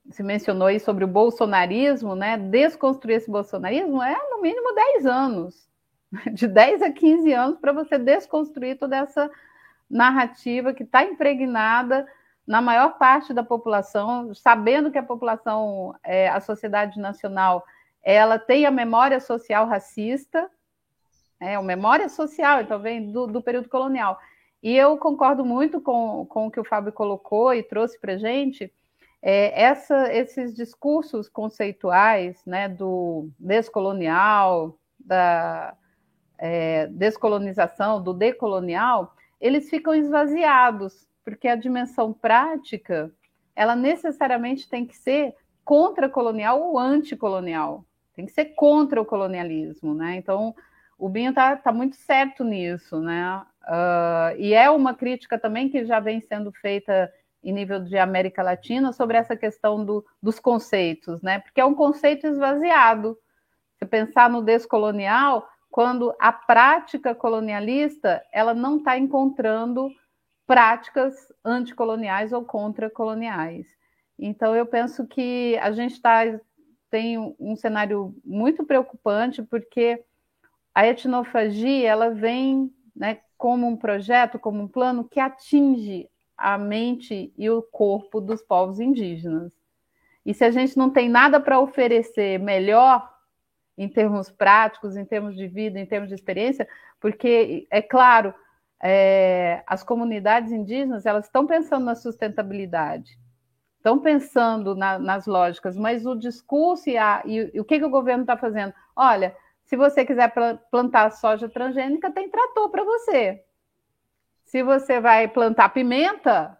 E: se mencionou aí sobre o bolsonarismo, né? Desconstruir esse bolsonarismo é no mínimo 10 anos, de 10 a 15 anos, para você desconstruir toda essa narrativa que está impregnada na maior parte da população, sabendo que a população, é, a sociedade nacional ela tem a memória social racista, é, a memória social, então vem do, do período colonial. E eu concordo muito com, com o que o Fábio colocou e trouxe para a gente, é, essa, esses discursos conceituais né, do descolonial, da é, descolonização, do decolonial, eles ficam esvaziados, porque a dimensão prática, ela necessariamente tem que ser contra-colonial ou anticolonial tem que ser contra o colonialismo, né? Então, o Binho está tá muito certo nisso, né? Uh, e é uma crítica também que já vem sendo feita em nível de América Latina sobre essa questão do, dos conceitos, né? Porque é um conceito esvaziado. Se pensar no descolonial, quando a prática colonialista ela não está encontrando práticas anticoloniais ou contra-coloniais. Então, eu penso que a gente está tem um cenário muito preocupante, porque a etnofagia ela vem né, como um projeto, como um plano que atinge a mente e o corpo dos povos indígenas. E se a gente não tem nada para oferecer melhor em termos práticos, em termos de vida, em termos de experiência, porque é claro, é, as comunidades indígenas elas estão pensando na sustentabilidade, estão pensando na, nas lógicas, mas o discurso e, a, e, e o que, que o governo está fazendo? Olha, se você quiser plantar soja transgênica, tem trator para você. Se você vai plantar pimenta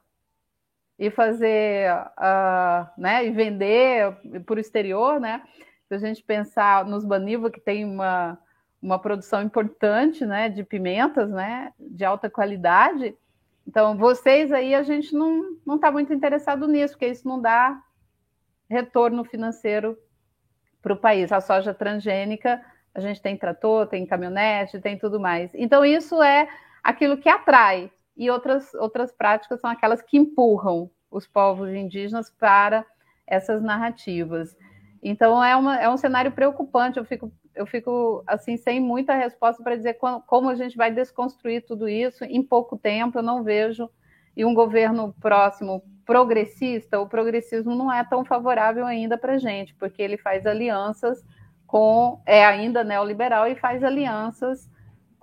E: e fazer, uh, né, e vender o exterior, né? Se a gente pensar nos Baniva, que tem uma, uma produção importante, né, de pimentas, né, de alta qualidade, então, vocês aí, a gente não está muito interessado nisso, porque isso não dá retorno financeiro para o país. A soja transgênica, a gente tem trator, tem caminhonete, tem tudo mais. Então, isso é aquilo que atrai, e outras, outras práticas são aquelas que empurram os povos indígenas para essas narrativas. Então, é, uma, é um cenário preocupante. Eu fico eu fico assim sem muita resposta para dizer como a gente vai desconstruir tudo isso em pouco tempo. Eu não vejo e um governo próximo progressista, o progressismo não é tão favorável ainda para a gente, porque ele faz alianças com é ainda neoliberal e faz alianças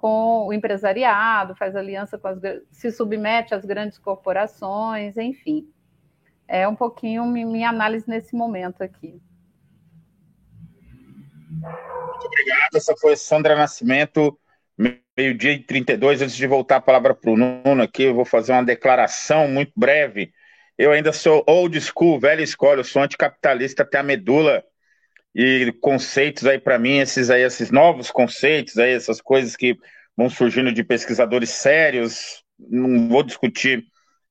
E: com o empresariado, faz aliança com as se submete às grandes corporações, enfim. É um pouquinho minha análise nesse momento aqui.
A: Muito obrigado. Essa foi Sandra Nascimento, meio-dia e 32. Antes de voltar a palavra para o Nuno aqui, eu vou fazer uma declaração muito breve. Eu ainda sou old school, velha escola, eu sou anticapitalista até a medula. E conceitos aí para mim, esses aí, esses novos conceitos aí, essas coisas que vão surgindo de pesquisadores sérios. Não vou discutir,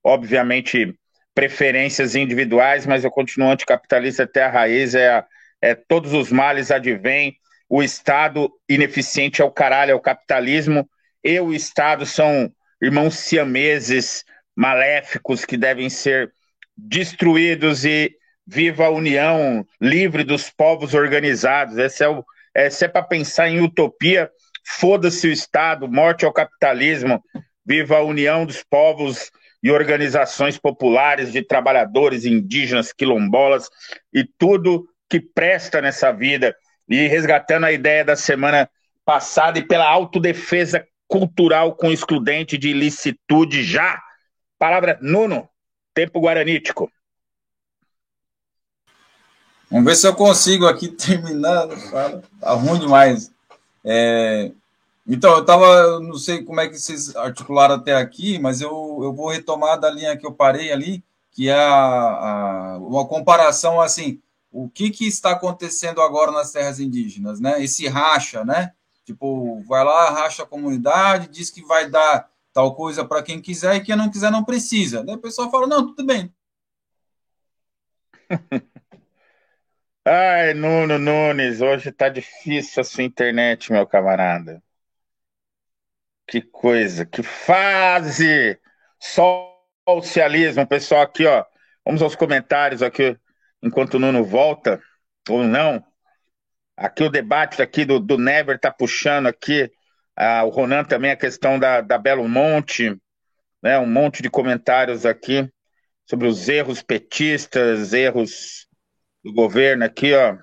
A: obviamente, preferências individuais, mas eu continuo anticapitalista até a raiz, é, é todos os males advêm, o Estado ineficiente é o caralho, é o capitalismo, e o Estado são irmãos siameses, maléficos, que devem ser destruídos e viva a união livre dos povos organizados. Esse é, o, é para pensar em utopia, foda-se o Estado, morte ao capitalismo, viva a união dos povos e organizações populares de trabalhadores, indígenas, quilombolas e tudo que presta nessa vida. E resgatando a ideia da semana passada e pela autodefesa cultural com excludente de ilicitude já. Palavra Nuno, tempo guaranítico.
D: Vamos ver se eu consigo aqui terminar. Tá ruim demais. É, então, eu estava, não sei como é que vocês articularam até aqui, mas eu, eu vou retomar da linha que eu parei ali, que é a, a, uma comparação assim, o que, que está acontecendo agora nas terras indígenas, né? Esse racha, né? Tipo, vai lá, racha a comunidade, diz que vai dar tal coisa para quem quiser e quem não quiser não precisa. Daí o pessoal fala, não, tudo bem.
A: Ai, Nuno Nunes, hoje tá difícil a sua internet, meu camarada. Que coisa, que fase! Socialismo, pessoal, aqui, ó. Vamos aos comentários aqui, enquanto o Nuno volta, ou não. Aqui o debate aqui do, do Never tá puxando aqui, ah, o Ronan também, a questão da, da Belo Monte, né, um monte de comentários aqui sobre os erros petistas, erros do governo aqui, ó.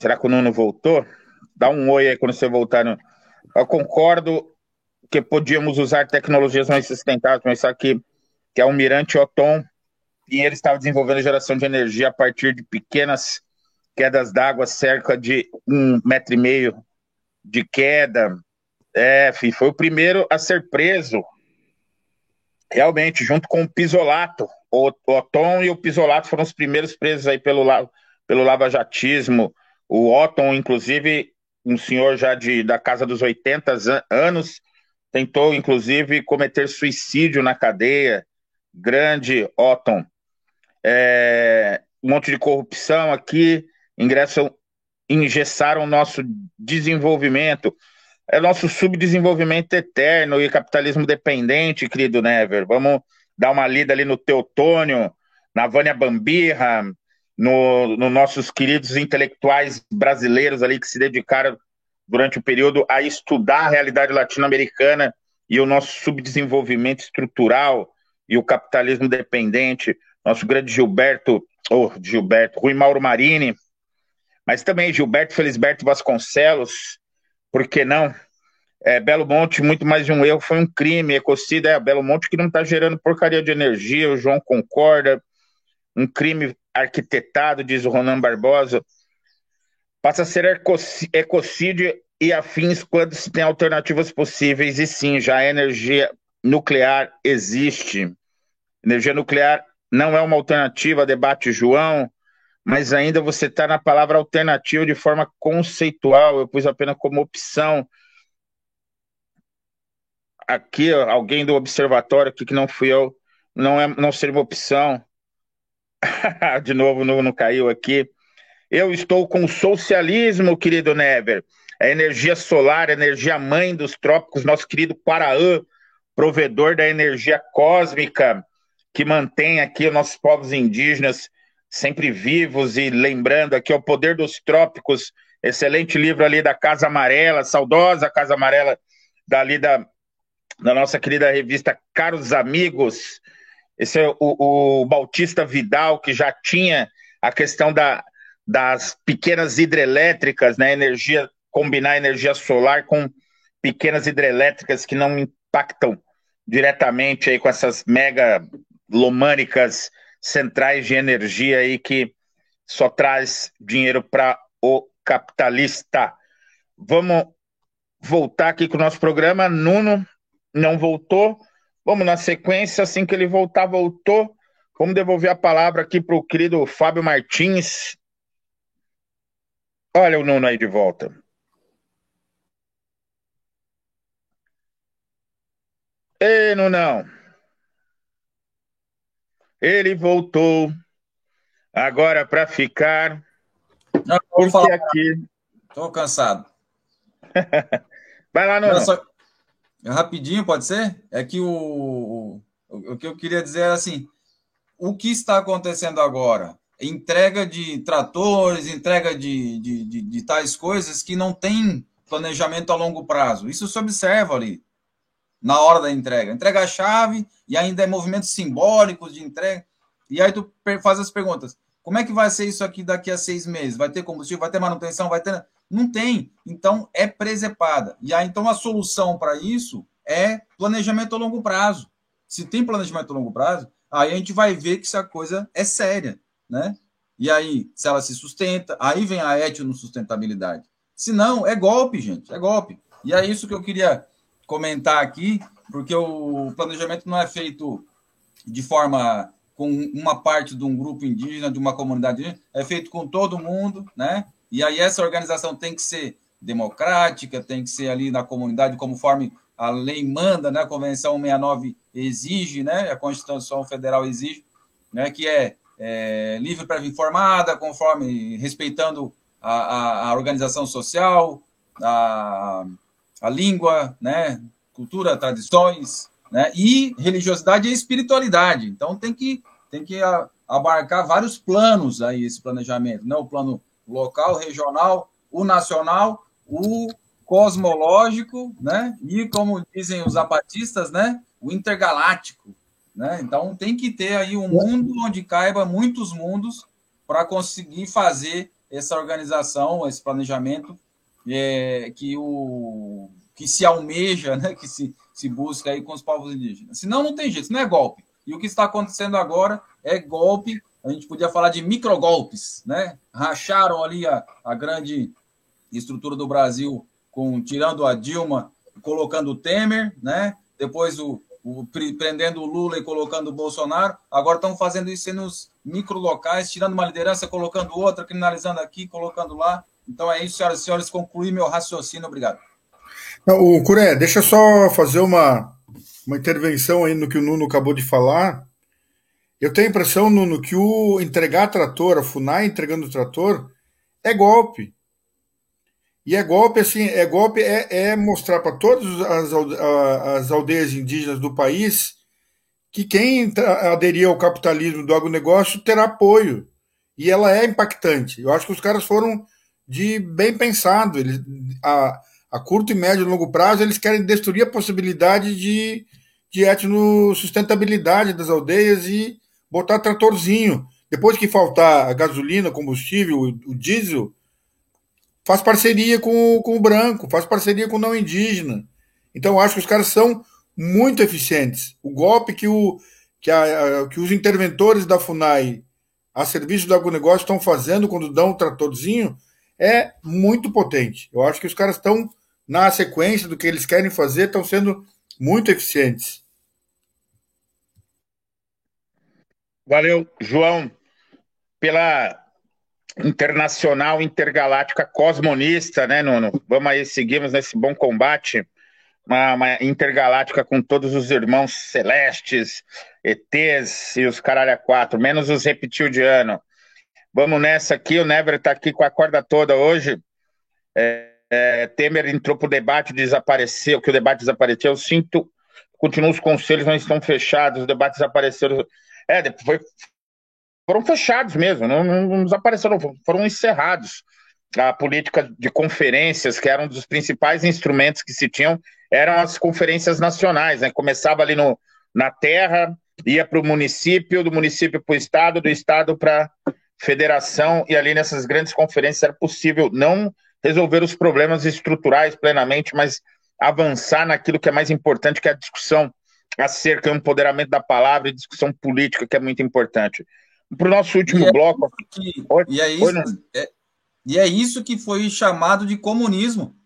A: Será que o Nuno voltou? Dá um oi aí quando você voltar. No... Eu concordo que podíamos usar tecnologias mais sustentáveis, mas aqui, que é o Mirante Otom, e ele estava desenvolvendo geração de energia a partir de pequenas quedas d'água, cerca de um metro e meio de queda. É, foi o primeiro a ser preso, realmente, junto com o Pisolato. O, o Otom e o Pisolato foram os primeiros presos aí pelo, pelo lavajatismo. O Otton, inclusive, um senhor já de, da casa dos 80 anos, tentou, inclusive, cometer suicídio na cadeia. Grande Otton. É, um monte de corrupção aqui, ingressam, engessaram o nosso desenvolvimento, é nosso subdesenvolvimento eterno e capitalismo dependente, querido Never. Vamos dar uma lida ali no Teotônio, na Vânia Bambirra, no, no nossos queridos intelectuais brasileiros ali que se dedicaram durante o período a estudar a realidade latino-americana e o nosso subdesenvolvimento estrutural e o capitalismo dependente, nosso grande Gilberto, ou oh, Gilberto, Rui Mauro Marini, mas também Gilberto Felisberto Vasconcelos, por que não? É, Belo Monte, muito mais de um erro, foi um crime, ecocida, é Belo Monte que não está gerando porcaria de energia, o João concorda, um crime arquitetado, diz o Ronan Barbosa, passa a ser ecocídio e afins quando se tem alternativas possíveis, e sim, já a energia nuclear existe. Energia nuclear não é uma alternativa, debate João, mas ainda você está na palavra alternativa de forma conceitual, eu pus apenas como opção. Aqui, alguém do observatório aqui que não fui eu, não, é, não seria uma opção. de novo, não, não caiu aqui. Eu estou com o socialismo, querido Never. A energia solar, a energia mãe dos trópicos, nosso querido Paraã, provedor da energia cósmica, que mantém aqui os nossos povos indígenas sempre vivos e lembrando aqui o poder dos trópicos, excelente livro ali da Casa Amarela, saudosa Casa Amarela, dali da, da nossa querida revista Caros Amigos, esse é o, o Bautista Vidal, que já tinha a questão da, das pequenas hidrelétricas, né, energia combinar energia solar com pequenas hidrelétricas que não impactam diretamente aí com essas mega lomânicas centrais de energia aí que só traz dinheiro para o capitalista. Vamos voltar aqui com o nosso programa. Nuno não voltou. Vamos na sequência, assim que ele voltar, voltou. Vamos devolver a palavra aqui para o querido Fábio Martins. Olha o Nuno aí de volta. Ei, Nunão. Ele voltou agora para ficar.
D: Não, vou falar aqui. Estou cansado.
A: Vai lá, Nuno. Só...
D: Rapidinho, pode ser? É que o, o, o que eu queria dizer é assim: o que está acontecendo agora? Entrega de tratores, entrega de, de, de, de tais coisas que não tem planejamento a longo prazo. Isso se observa ali na hora da entrega. Entrega a chave e ainda é movimentos simbólicos de entrega. E aí tu faz as perguntas. Como é que vai ser isso aqui daqui a seis meses? Vai ter combustível? Vai ter manutenção? Vai ter... Não tem. Então, é presepada. E aí, então, a solução para isso é planejamento a longo prazo. Se tem planejamento a longo prazo, aí a gente vai ver que essa coisa é séria, né? E aí, se ela se sustenta, aí vem a etno-sustentabilidade. Se não, é golpe, gente, é golpe. E é isso que eu queria comentar aqui, porque o planejamento não é feito de forma com uma parte de um grupo indígena, de uma comunidade indígena, é feito com todo mundo, né? E aí essa organização tem que ser democrática, tem que ser ali na comunidade, conforme a lei manda, né? A Convenção 69 exige, né? A Constituição Federal exige, né? Que é, é livre para informada, conforme respeitando a, a, a organização social, a, a língua, né? Cultura, tradições, né? E religiosidade e espiritualidade. Então tem que tem que abarcar vários planos aí esse planejamento, né? O plano local, regional, o nacional, o cosmológico, né? E como dizem os zapatistas, né? O intergaláctico, né? Então tem que ter aí um mundo onde caiba muitos mundos para conseguir fazer essa organização, esse planejamento é, que o que se almeja, né? Que se, se busca aí com os povos indígenas. Senão não tem jeito, não é golpe. E o que está acontecendo agora é golpe. A gente podia falar de microgolpes, né? Racharam ali a, a grande estrutura do Brasil com tirando a Dilma, colocando o Temer, né? Depois o, o prendendo o Lula e colocando o Bolsonaro. Agora estão fazendo isso nos microlocais, tirando uma liderança, colocando outra, criminalizando aqui, colocando lá. Então é isso, senhoras e senhores, concluí meu raciocínio. Obrigado.
B: O Curé, deixa eu só fazer uma, uma intervenção aí no que o Nuno acabou de falar. Eu tenho a impressão, Nuno, que o entregar trator, a FUNAI entregando trator, é golpe. E é golpe, assim, é golpe, é, é mostrar para todas as, as aldeias indígenas do país que quem aderir ao capitalismo do agronegócio terá apoio. E ela é impactante. Eu acho que os caras foram de bem pensado. Eles, a, a curto e médio e longo prazo, eles querem destruir a possibilidade de, de etno-sustentabilidade das aldeias e botar tratorzinho. Depois que faltar a gasolina, combustível, o, o diesel, faz parceria com, com o branco, faz parceria com o não indígena. Então, acho que os caras são muito eficientes. O golpe que, o, que, a, que os interventores da FUNAI a serviço do agronegócio estão fazendo quando dão um tratorzinho é muito potente. Eu acho que os caras estão na sequência do que eles querem fazer, estão sendo muito eficientes.
A: Valeu, João, pela internacional intergaláctica cosmonista, né, Nuno? Vamos aí, seguimos nesse bom combate, uma, uma intergaláctica com todos os irmãos celestes, ETs e os caralho quatro, menos os reptilianos. Vamos nessa aqui, o Never está aqui com a corda toda hoje. É, é, Temer entrou para o debate, desapareceu, que o debate desapareceu. Eu sinto, continuam os conselhos, não estão fechados, os debates desapareceram. É, foi, foram fechados mesmo, não, não desapareceram, foram encerrados. A política de conferências, que era um dos principais instrumentos que se tinham, eram as conferências nacionais, né? Começava ali no, na terra, ia para o município, do município para o estado, do estado para federação, e ali nessas grandes conferências era possível não resolver os problemas estruturais plenamente, mas avançar naquilo que é mais importante, que é a discussão acerca do empoderamento da palavra e discussão política, que é muito importante. Para o nosso último
D: e é
A: bloco.
D: Que, e, é isso, é, e é isso que foi chamado de comunismo.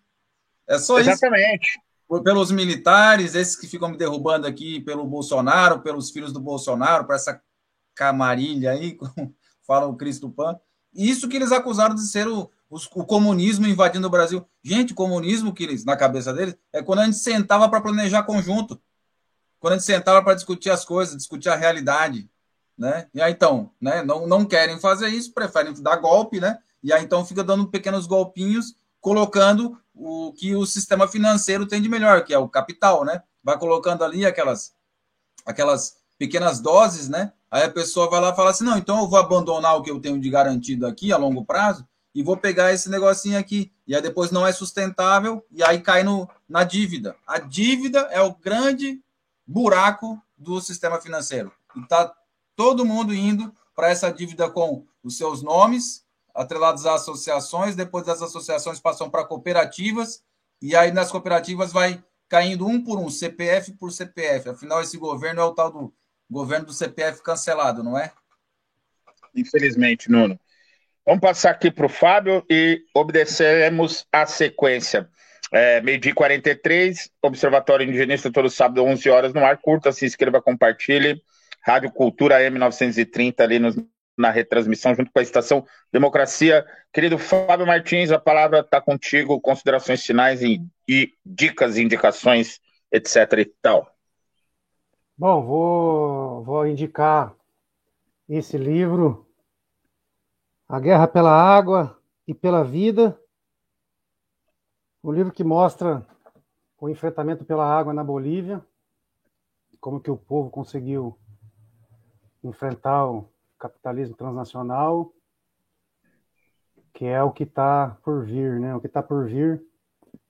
D: É só
A: Exatamente.
D: isso. Exatamente. Pelos militares, esses que ficam me derrubando aqui, pelo Bolsonaro, pelos filhos do Bolsonaro, para essa camarilha aí, como fala o Cristo Pan. Isso que eles acusaram de ser o, o comunismo invadindo o Brasil. Gente, o comunismo que eles, na cabeça deles, é quando a gente sentava para planejar conjunto. Quando a gente sentava para discutir as coisas, discutir a realidade. Né? E aí, então, né, não, não querem fazer isso, preferem dar golpe, né? E aí, então, fica dando pequenos golpinhos, colocando o que o sistema financeiro tem de melhor, que é o capital, né? Vai colocando ali aquelas, aquelas pequenas doses, né? Aí a pessoa vai lá e fala assim: não, então eu vou abandonar o que eu tenho de garantido aqui a longo prazo e vou pegar esse negocinho aqui. E aí depois não é sustentável e aí cai no, na dívida. A dívida é o grande buraco do sistema financeiro. E está todo mundo indo para essa dívida com os seus nomes, atrelados a associações, depois das associações passam para cooperativas, e aí nas cooperativas vai caindo um por um, CPF por CPF. Afinal, esse governo é o tal do governo do CPF cancelado, não é?
A: Infelizmente, Nuno. Vamos passar aqui para o Fábio e obedeceremos a sequência. É, Meio-dia 43, Observatório Indigenista, todo sábado, 11 horas no ar. Curta, se inscreva, compartilhe. Rádio Cultura M930 ali nos, na retransmissão, junto com a estação Democracia. Querido Fábio Martins, a palavra está contigo. Considerações finais e, e dicas, indicações, etc. e tal.
C: Bom, vou, vou indicar esse livro, A Guerra pela Água e pela Vida, um livro que mostra o enfrentamento pela água na Bolívia, como que o povo conseguiu enfrentar o capitalismo transnacional, que é o que está por vir, né? O que está por vir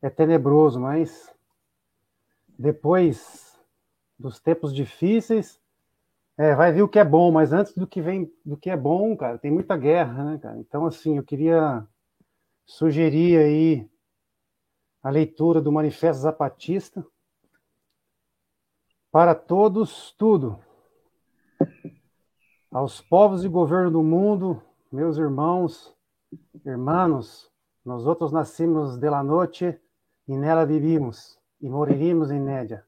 C: é tenebroso, mas depois dos tempos difíceis, é, vai vir o que é bom, mas antes do que vem, do que é bom, cara, tem muita guerra, né, cara? Então, assim, eu queria sugerir aí a leitura do Manifesto Zapatista para todos, tudo. Aos povos e governo do mundo, meus irmãos, irmãos, nós outros nascimos de la noite e nela vivimos e moriríamos em média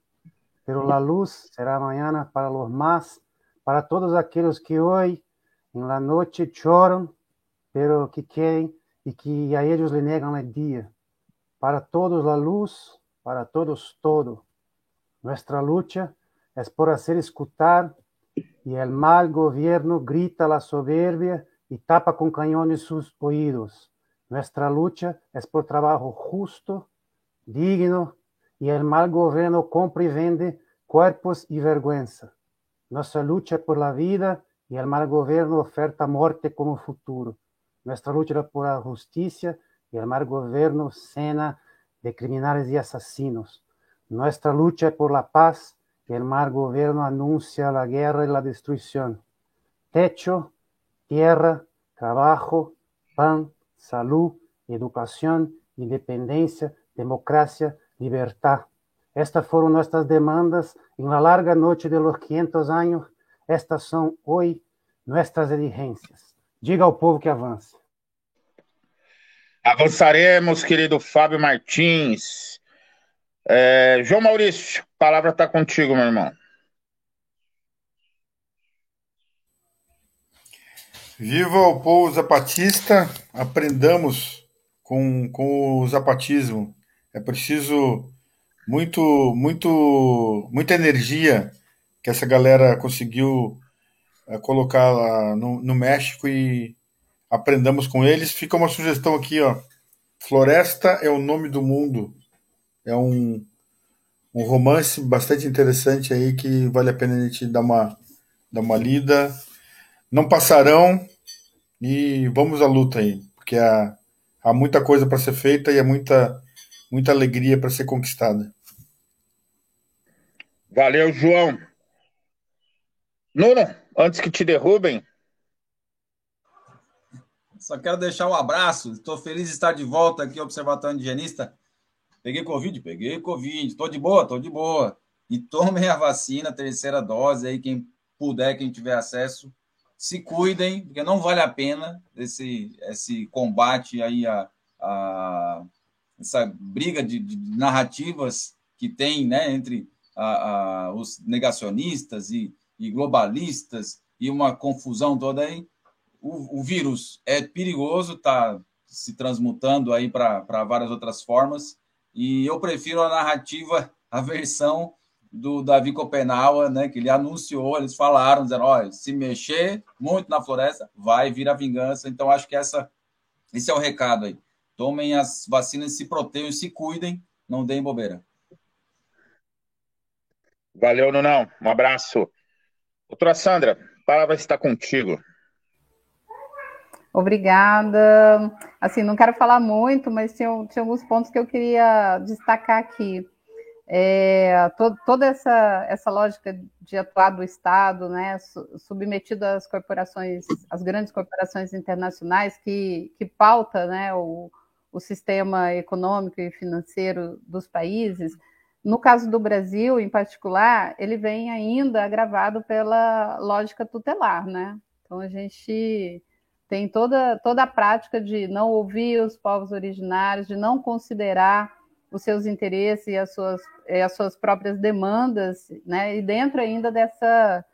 C: pero la luz será mañana para los más, para todos aquellos que hoy en la noche choran, pero que quieren y que a ellos le negan el día. Para todos la luz, para todos todo. Nuestra lucha es por hacer escuchar y el mal gobierno grita la soberbia y tapa con cañones sus oídos. Nuestra lucha es por trabajo justo, digno y el mal gobierno compra y vende cuerpos y vergüenza. Nuestra lucha por la vida y el mal gobierno oferta muerte como futuro. Nuestra lucha por la justicia y mal gobierno cena de criminales y asesinos. Nuestra lucha por la paz y mal gobierno anuncia la guerra y la destrucción. Techo, tierra, trabajo, pan, salud, educación, independencia, democracia, libertad. Estas foram nossas demandas em uma larga noite de los 500 anos. Estas são hoje nossas exigências. Diga ao povo que avance.
A: Avançaremos, querido Fábio Martins. É, João Maurício, a palavra está contigo, meu irmão.
B: Viva o povo zapatista, aprendamos com, com o zapatismo. É preciso muito, muito, muita energia que essa galera conseguiu uh, colocar lá no, no, México e aprendamos com eles. Fica uma sugestão aqui, ó. Floresta é o nome do mundo. É um, um romance bastante interessante aí que vale a pena a gente dar uma, dar uma lida. Não passarão e vamos à luta aí, porque há, há muita coisa para ser feita e há muita, muita alegria para ser conquistada.
A: Valeu, João. Nuno, antes que te derrubem.
D: Só quero deixar um abraço. Estou feliz de estar de volta aqui Observatório Indigenista. Peguei Covid? Peguei Covid. Estou de boa? Estou de boa. E tomem a vacina, terceira dose aí, quem puder, quem tiver acesso. Se cuidem, porque não vale a pena esse, esse combate aí, a, a essa briga de, de narrativas que tem né, entre a, a, os negacionistas e, e, globalistas e uma confusão toda aí. O, o vírus é perigoso, está se transmutando aí para várias outras formas, e eu prefiro a narrativa, a versão do Davi Copenaua, né, que ele anunciou, eles falaram, dizendo, olha, se mexer muito na floresta, vai vir a vingança. Então, acho que essa, esse é o recado aí. Tomem as vacinas, se protejam, se cuidem, não deem bobeira.
A: Valeu, Nunão. Um abraço. Doutora Sandra, a palavra está contigo.
E: Obrigada. Assim, não quero falar muito, mas tinha, tinha alguns pontos que eu queria destacar aqui. É, to, toda essa, essa lógica de atuar do Estado, né, submetido às corporações, às grandes corporações internacionais, que, que pauta né, o, o sistema econômico e financeiro dos países, no caso do Brasil, em particular, ele vem ainda agravado pela lógica tutelar, né? Então a gente tem toda, toda a prática de não ouvir os povos originários, de não considerar os seus interesses e as suas, e as suas próprias demandas, né? E dentro ainda dessa,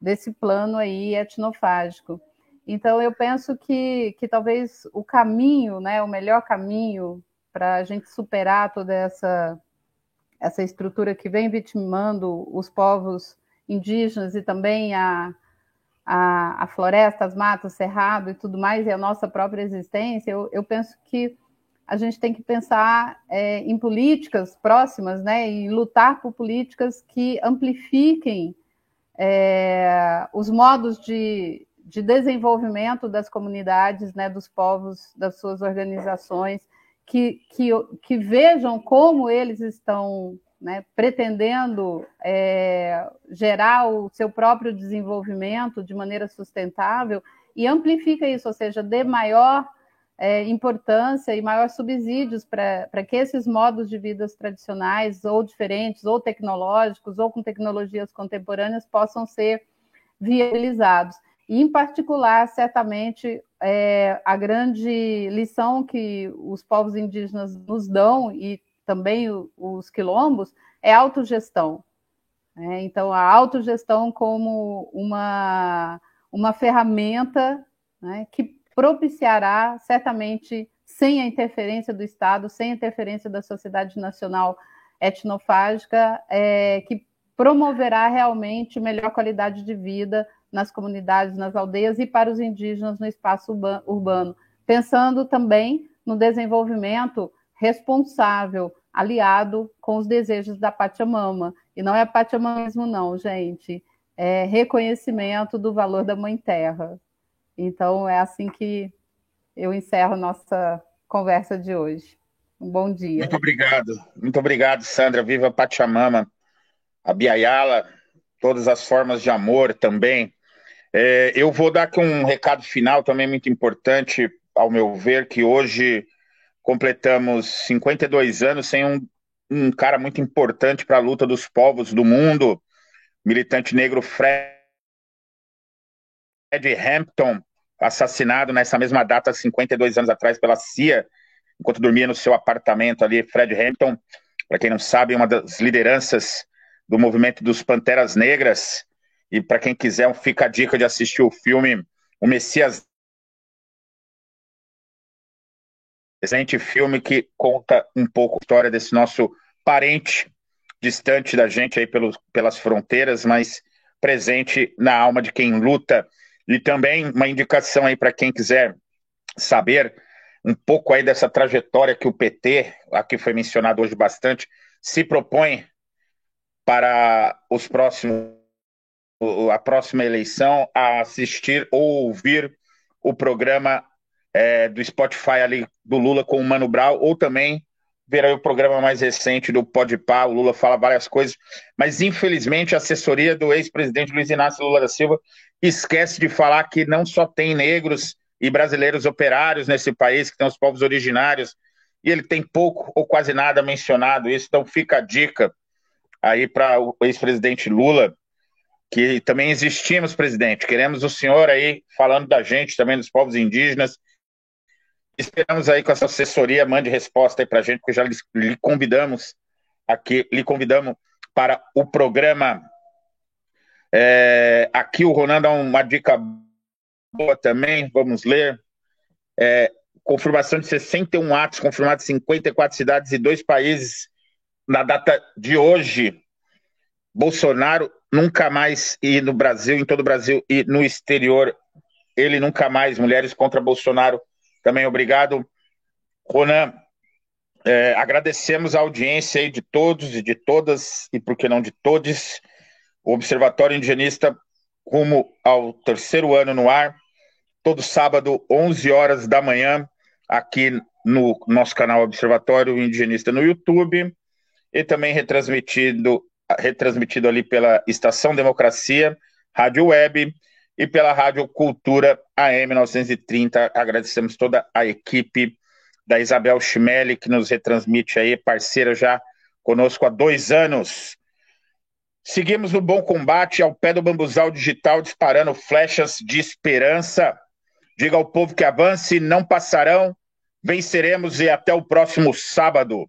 E: desse plano aí etnofágico. Então eu penso que, que talvez o caminho, né, o melhor caminho para a gente superar toda essa essa estrutura que vem vitimando os povos indígenas e também a, a, a floresta, as matas, o cerrado e tudo mais, e a nossa própria existência, eu, eu penso que a gente tem que pensar é, em políticas próximas, né, e lutar por políticas que amplifiquem é, os modos de, de desenvolvimento das comunidades, né, dos povos, das suas organizações, que, que, que vejam como eles estão né, pretendendo é, gerar o seu próprio desenvolvimento de maneira sustentável e amplifica isso, ou seja, dê maior é, importância e maior subsídios para que esses modos de vida tradicionais, ou diferentes, ou tecnológicos, ou com tecnologias contemporâneas, possam ser viabilizados. E, em particular, certamente, é, a grande lição que os povos indígenas nos dão, e também os quilombos, é autogestão. É, então, a autogestão como uma, uma ferramenta né, que propiciará, certamente, sem a interferência do Estado, sem a interferência da sociedade nacional etnofágica, é, que promoverá realmente melhor qualidade de vida nas comunidades, nas aldeias e para os indígenas no espaço urbano, pensando também no desenvolvimento responsável, aliado com os desejos da Pachamama. E não é Pachamamismo, não, gente. É reconhecimento do valor da Mãe Terra. Então, é assim que eu encerro nossa conversa de hoje. Um bom dia.
A: Muito obrigado. Muito obrigado, Sandra. Viva Pachamama, a Biayala, todas as formas de amor também. É, eu vou dar aqui um recado final também muito importante, ao meu ver, que hoje completamos 52 anos sem um, um cara muito importante para a luta dos povos do mundo, militante negro Fred Hampton, assassinado nessa mesma data, 52 anos atrás, pela CIA, enquanto dormia no seu apartamento ali. Fred Hampton, para quem não sabe, uma das lideranças do movimento dos Panteras Negras, e para quem quiser, fica a dica de assistir o filme O Messias. Excelente filme que conta um pouco a história desse nosso parente distante da gente aí pelos, pelas fronteiras, mas presente na alma de quem luta. E também uma indicação aí para quem quiser saber um pouco aí dessa trajetória que o PT, aqui foi mencionado hoje bastante, se propõe para os próximos a próxima eleição a assistir ou ouvir o programa é, do Spotify ali do Lula com o Mano Brown, ou também ver aí o programa mais recente do Podpah, o Lula fala várias coisas, mas infelizmente a assessoria do ex-presidente Luiz Inácio Lula da Silva esquece de falar que não só tem negros e brasileiros operários nesse país, que tem os povos originários, e ele tem pouco ou quase nada mencionado isso, então fica a dica aí para o ex-presidente Lula, que também existimos, presidente, queremos o senhor aí falando da gente, também dos povos indígenas, esperamos aí com essa assessoria, mande resposta aí para a gente, porque já lhe convidamos aqui, lhe convidamos para o programa. É, aqui o Ronan dá uma dica boa também, vamos ler. É, confirmação de 61 atos, confirmados em 54 cidades e dois países na data de hoje. Bolsonaro nunca mais ir no Brasil, em todo o Brasil e no exterior. Ele nunca mais. Mulheres contra Bolsonaro. Também obrigado. Ronan, é, agradecemos a audiência aí de todos e de todas, e por que não de todos. O Observatório Indigenista rumo ao terceiro ano no ar, todo sábado, 11 horas da manhã, aqui no nosso canal Observatório Indigenista no YouTube, e também retransmitido, retransmitido ali pela Estação Democracia, Rádio Web, e pela Rádio Cultura AM 930. Agradecemos toda a equipe da Isabel Chimelli, que nos retransmite aí, parceira já conosco há dois anos. Seguimos no bom combate ao pé do bambuzal digital, disparando flechas de esperança. Diga ao povo que avance, não passarão, venceremos e até o próximo sábado.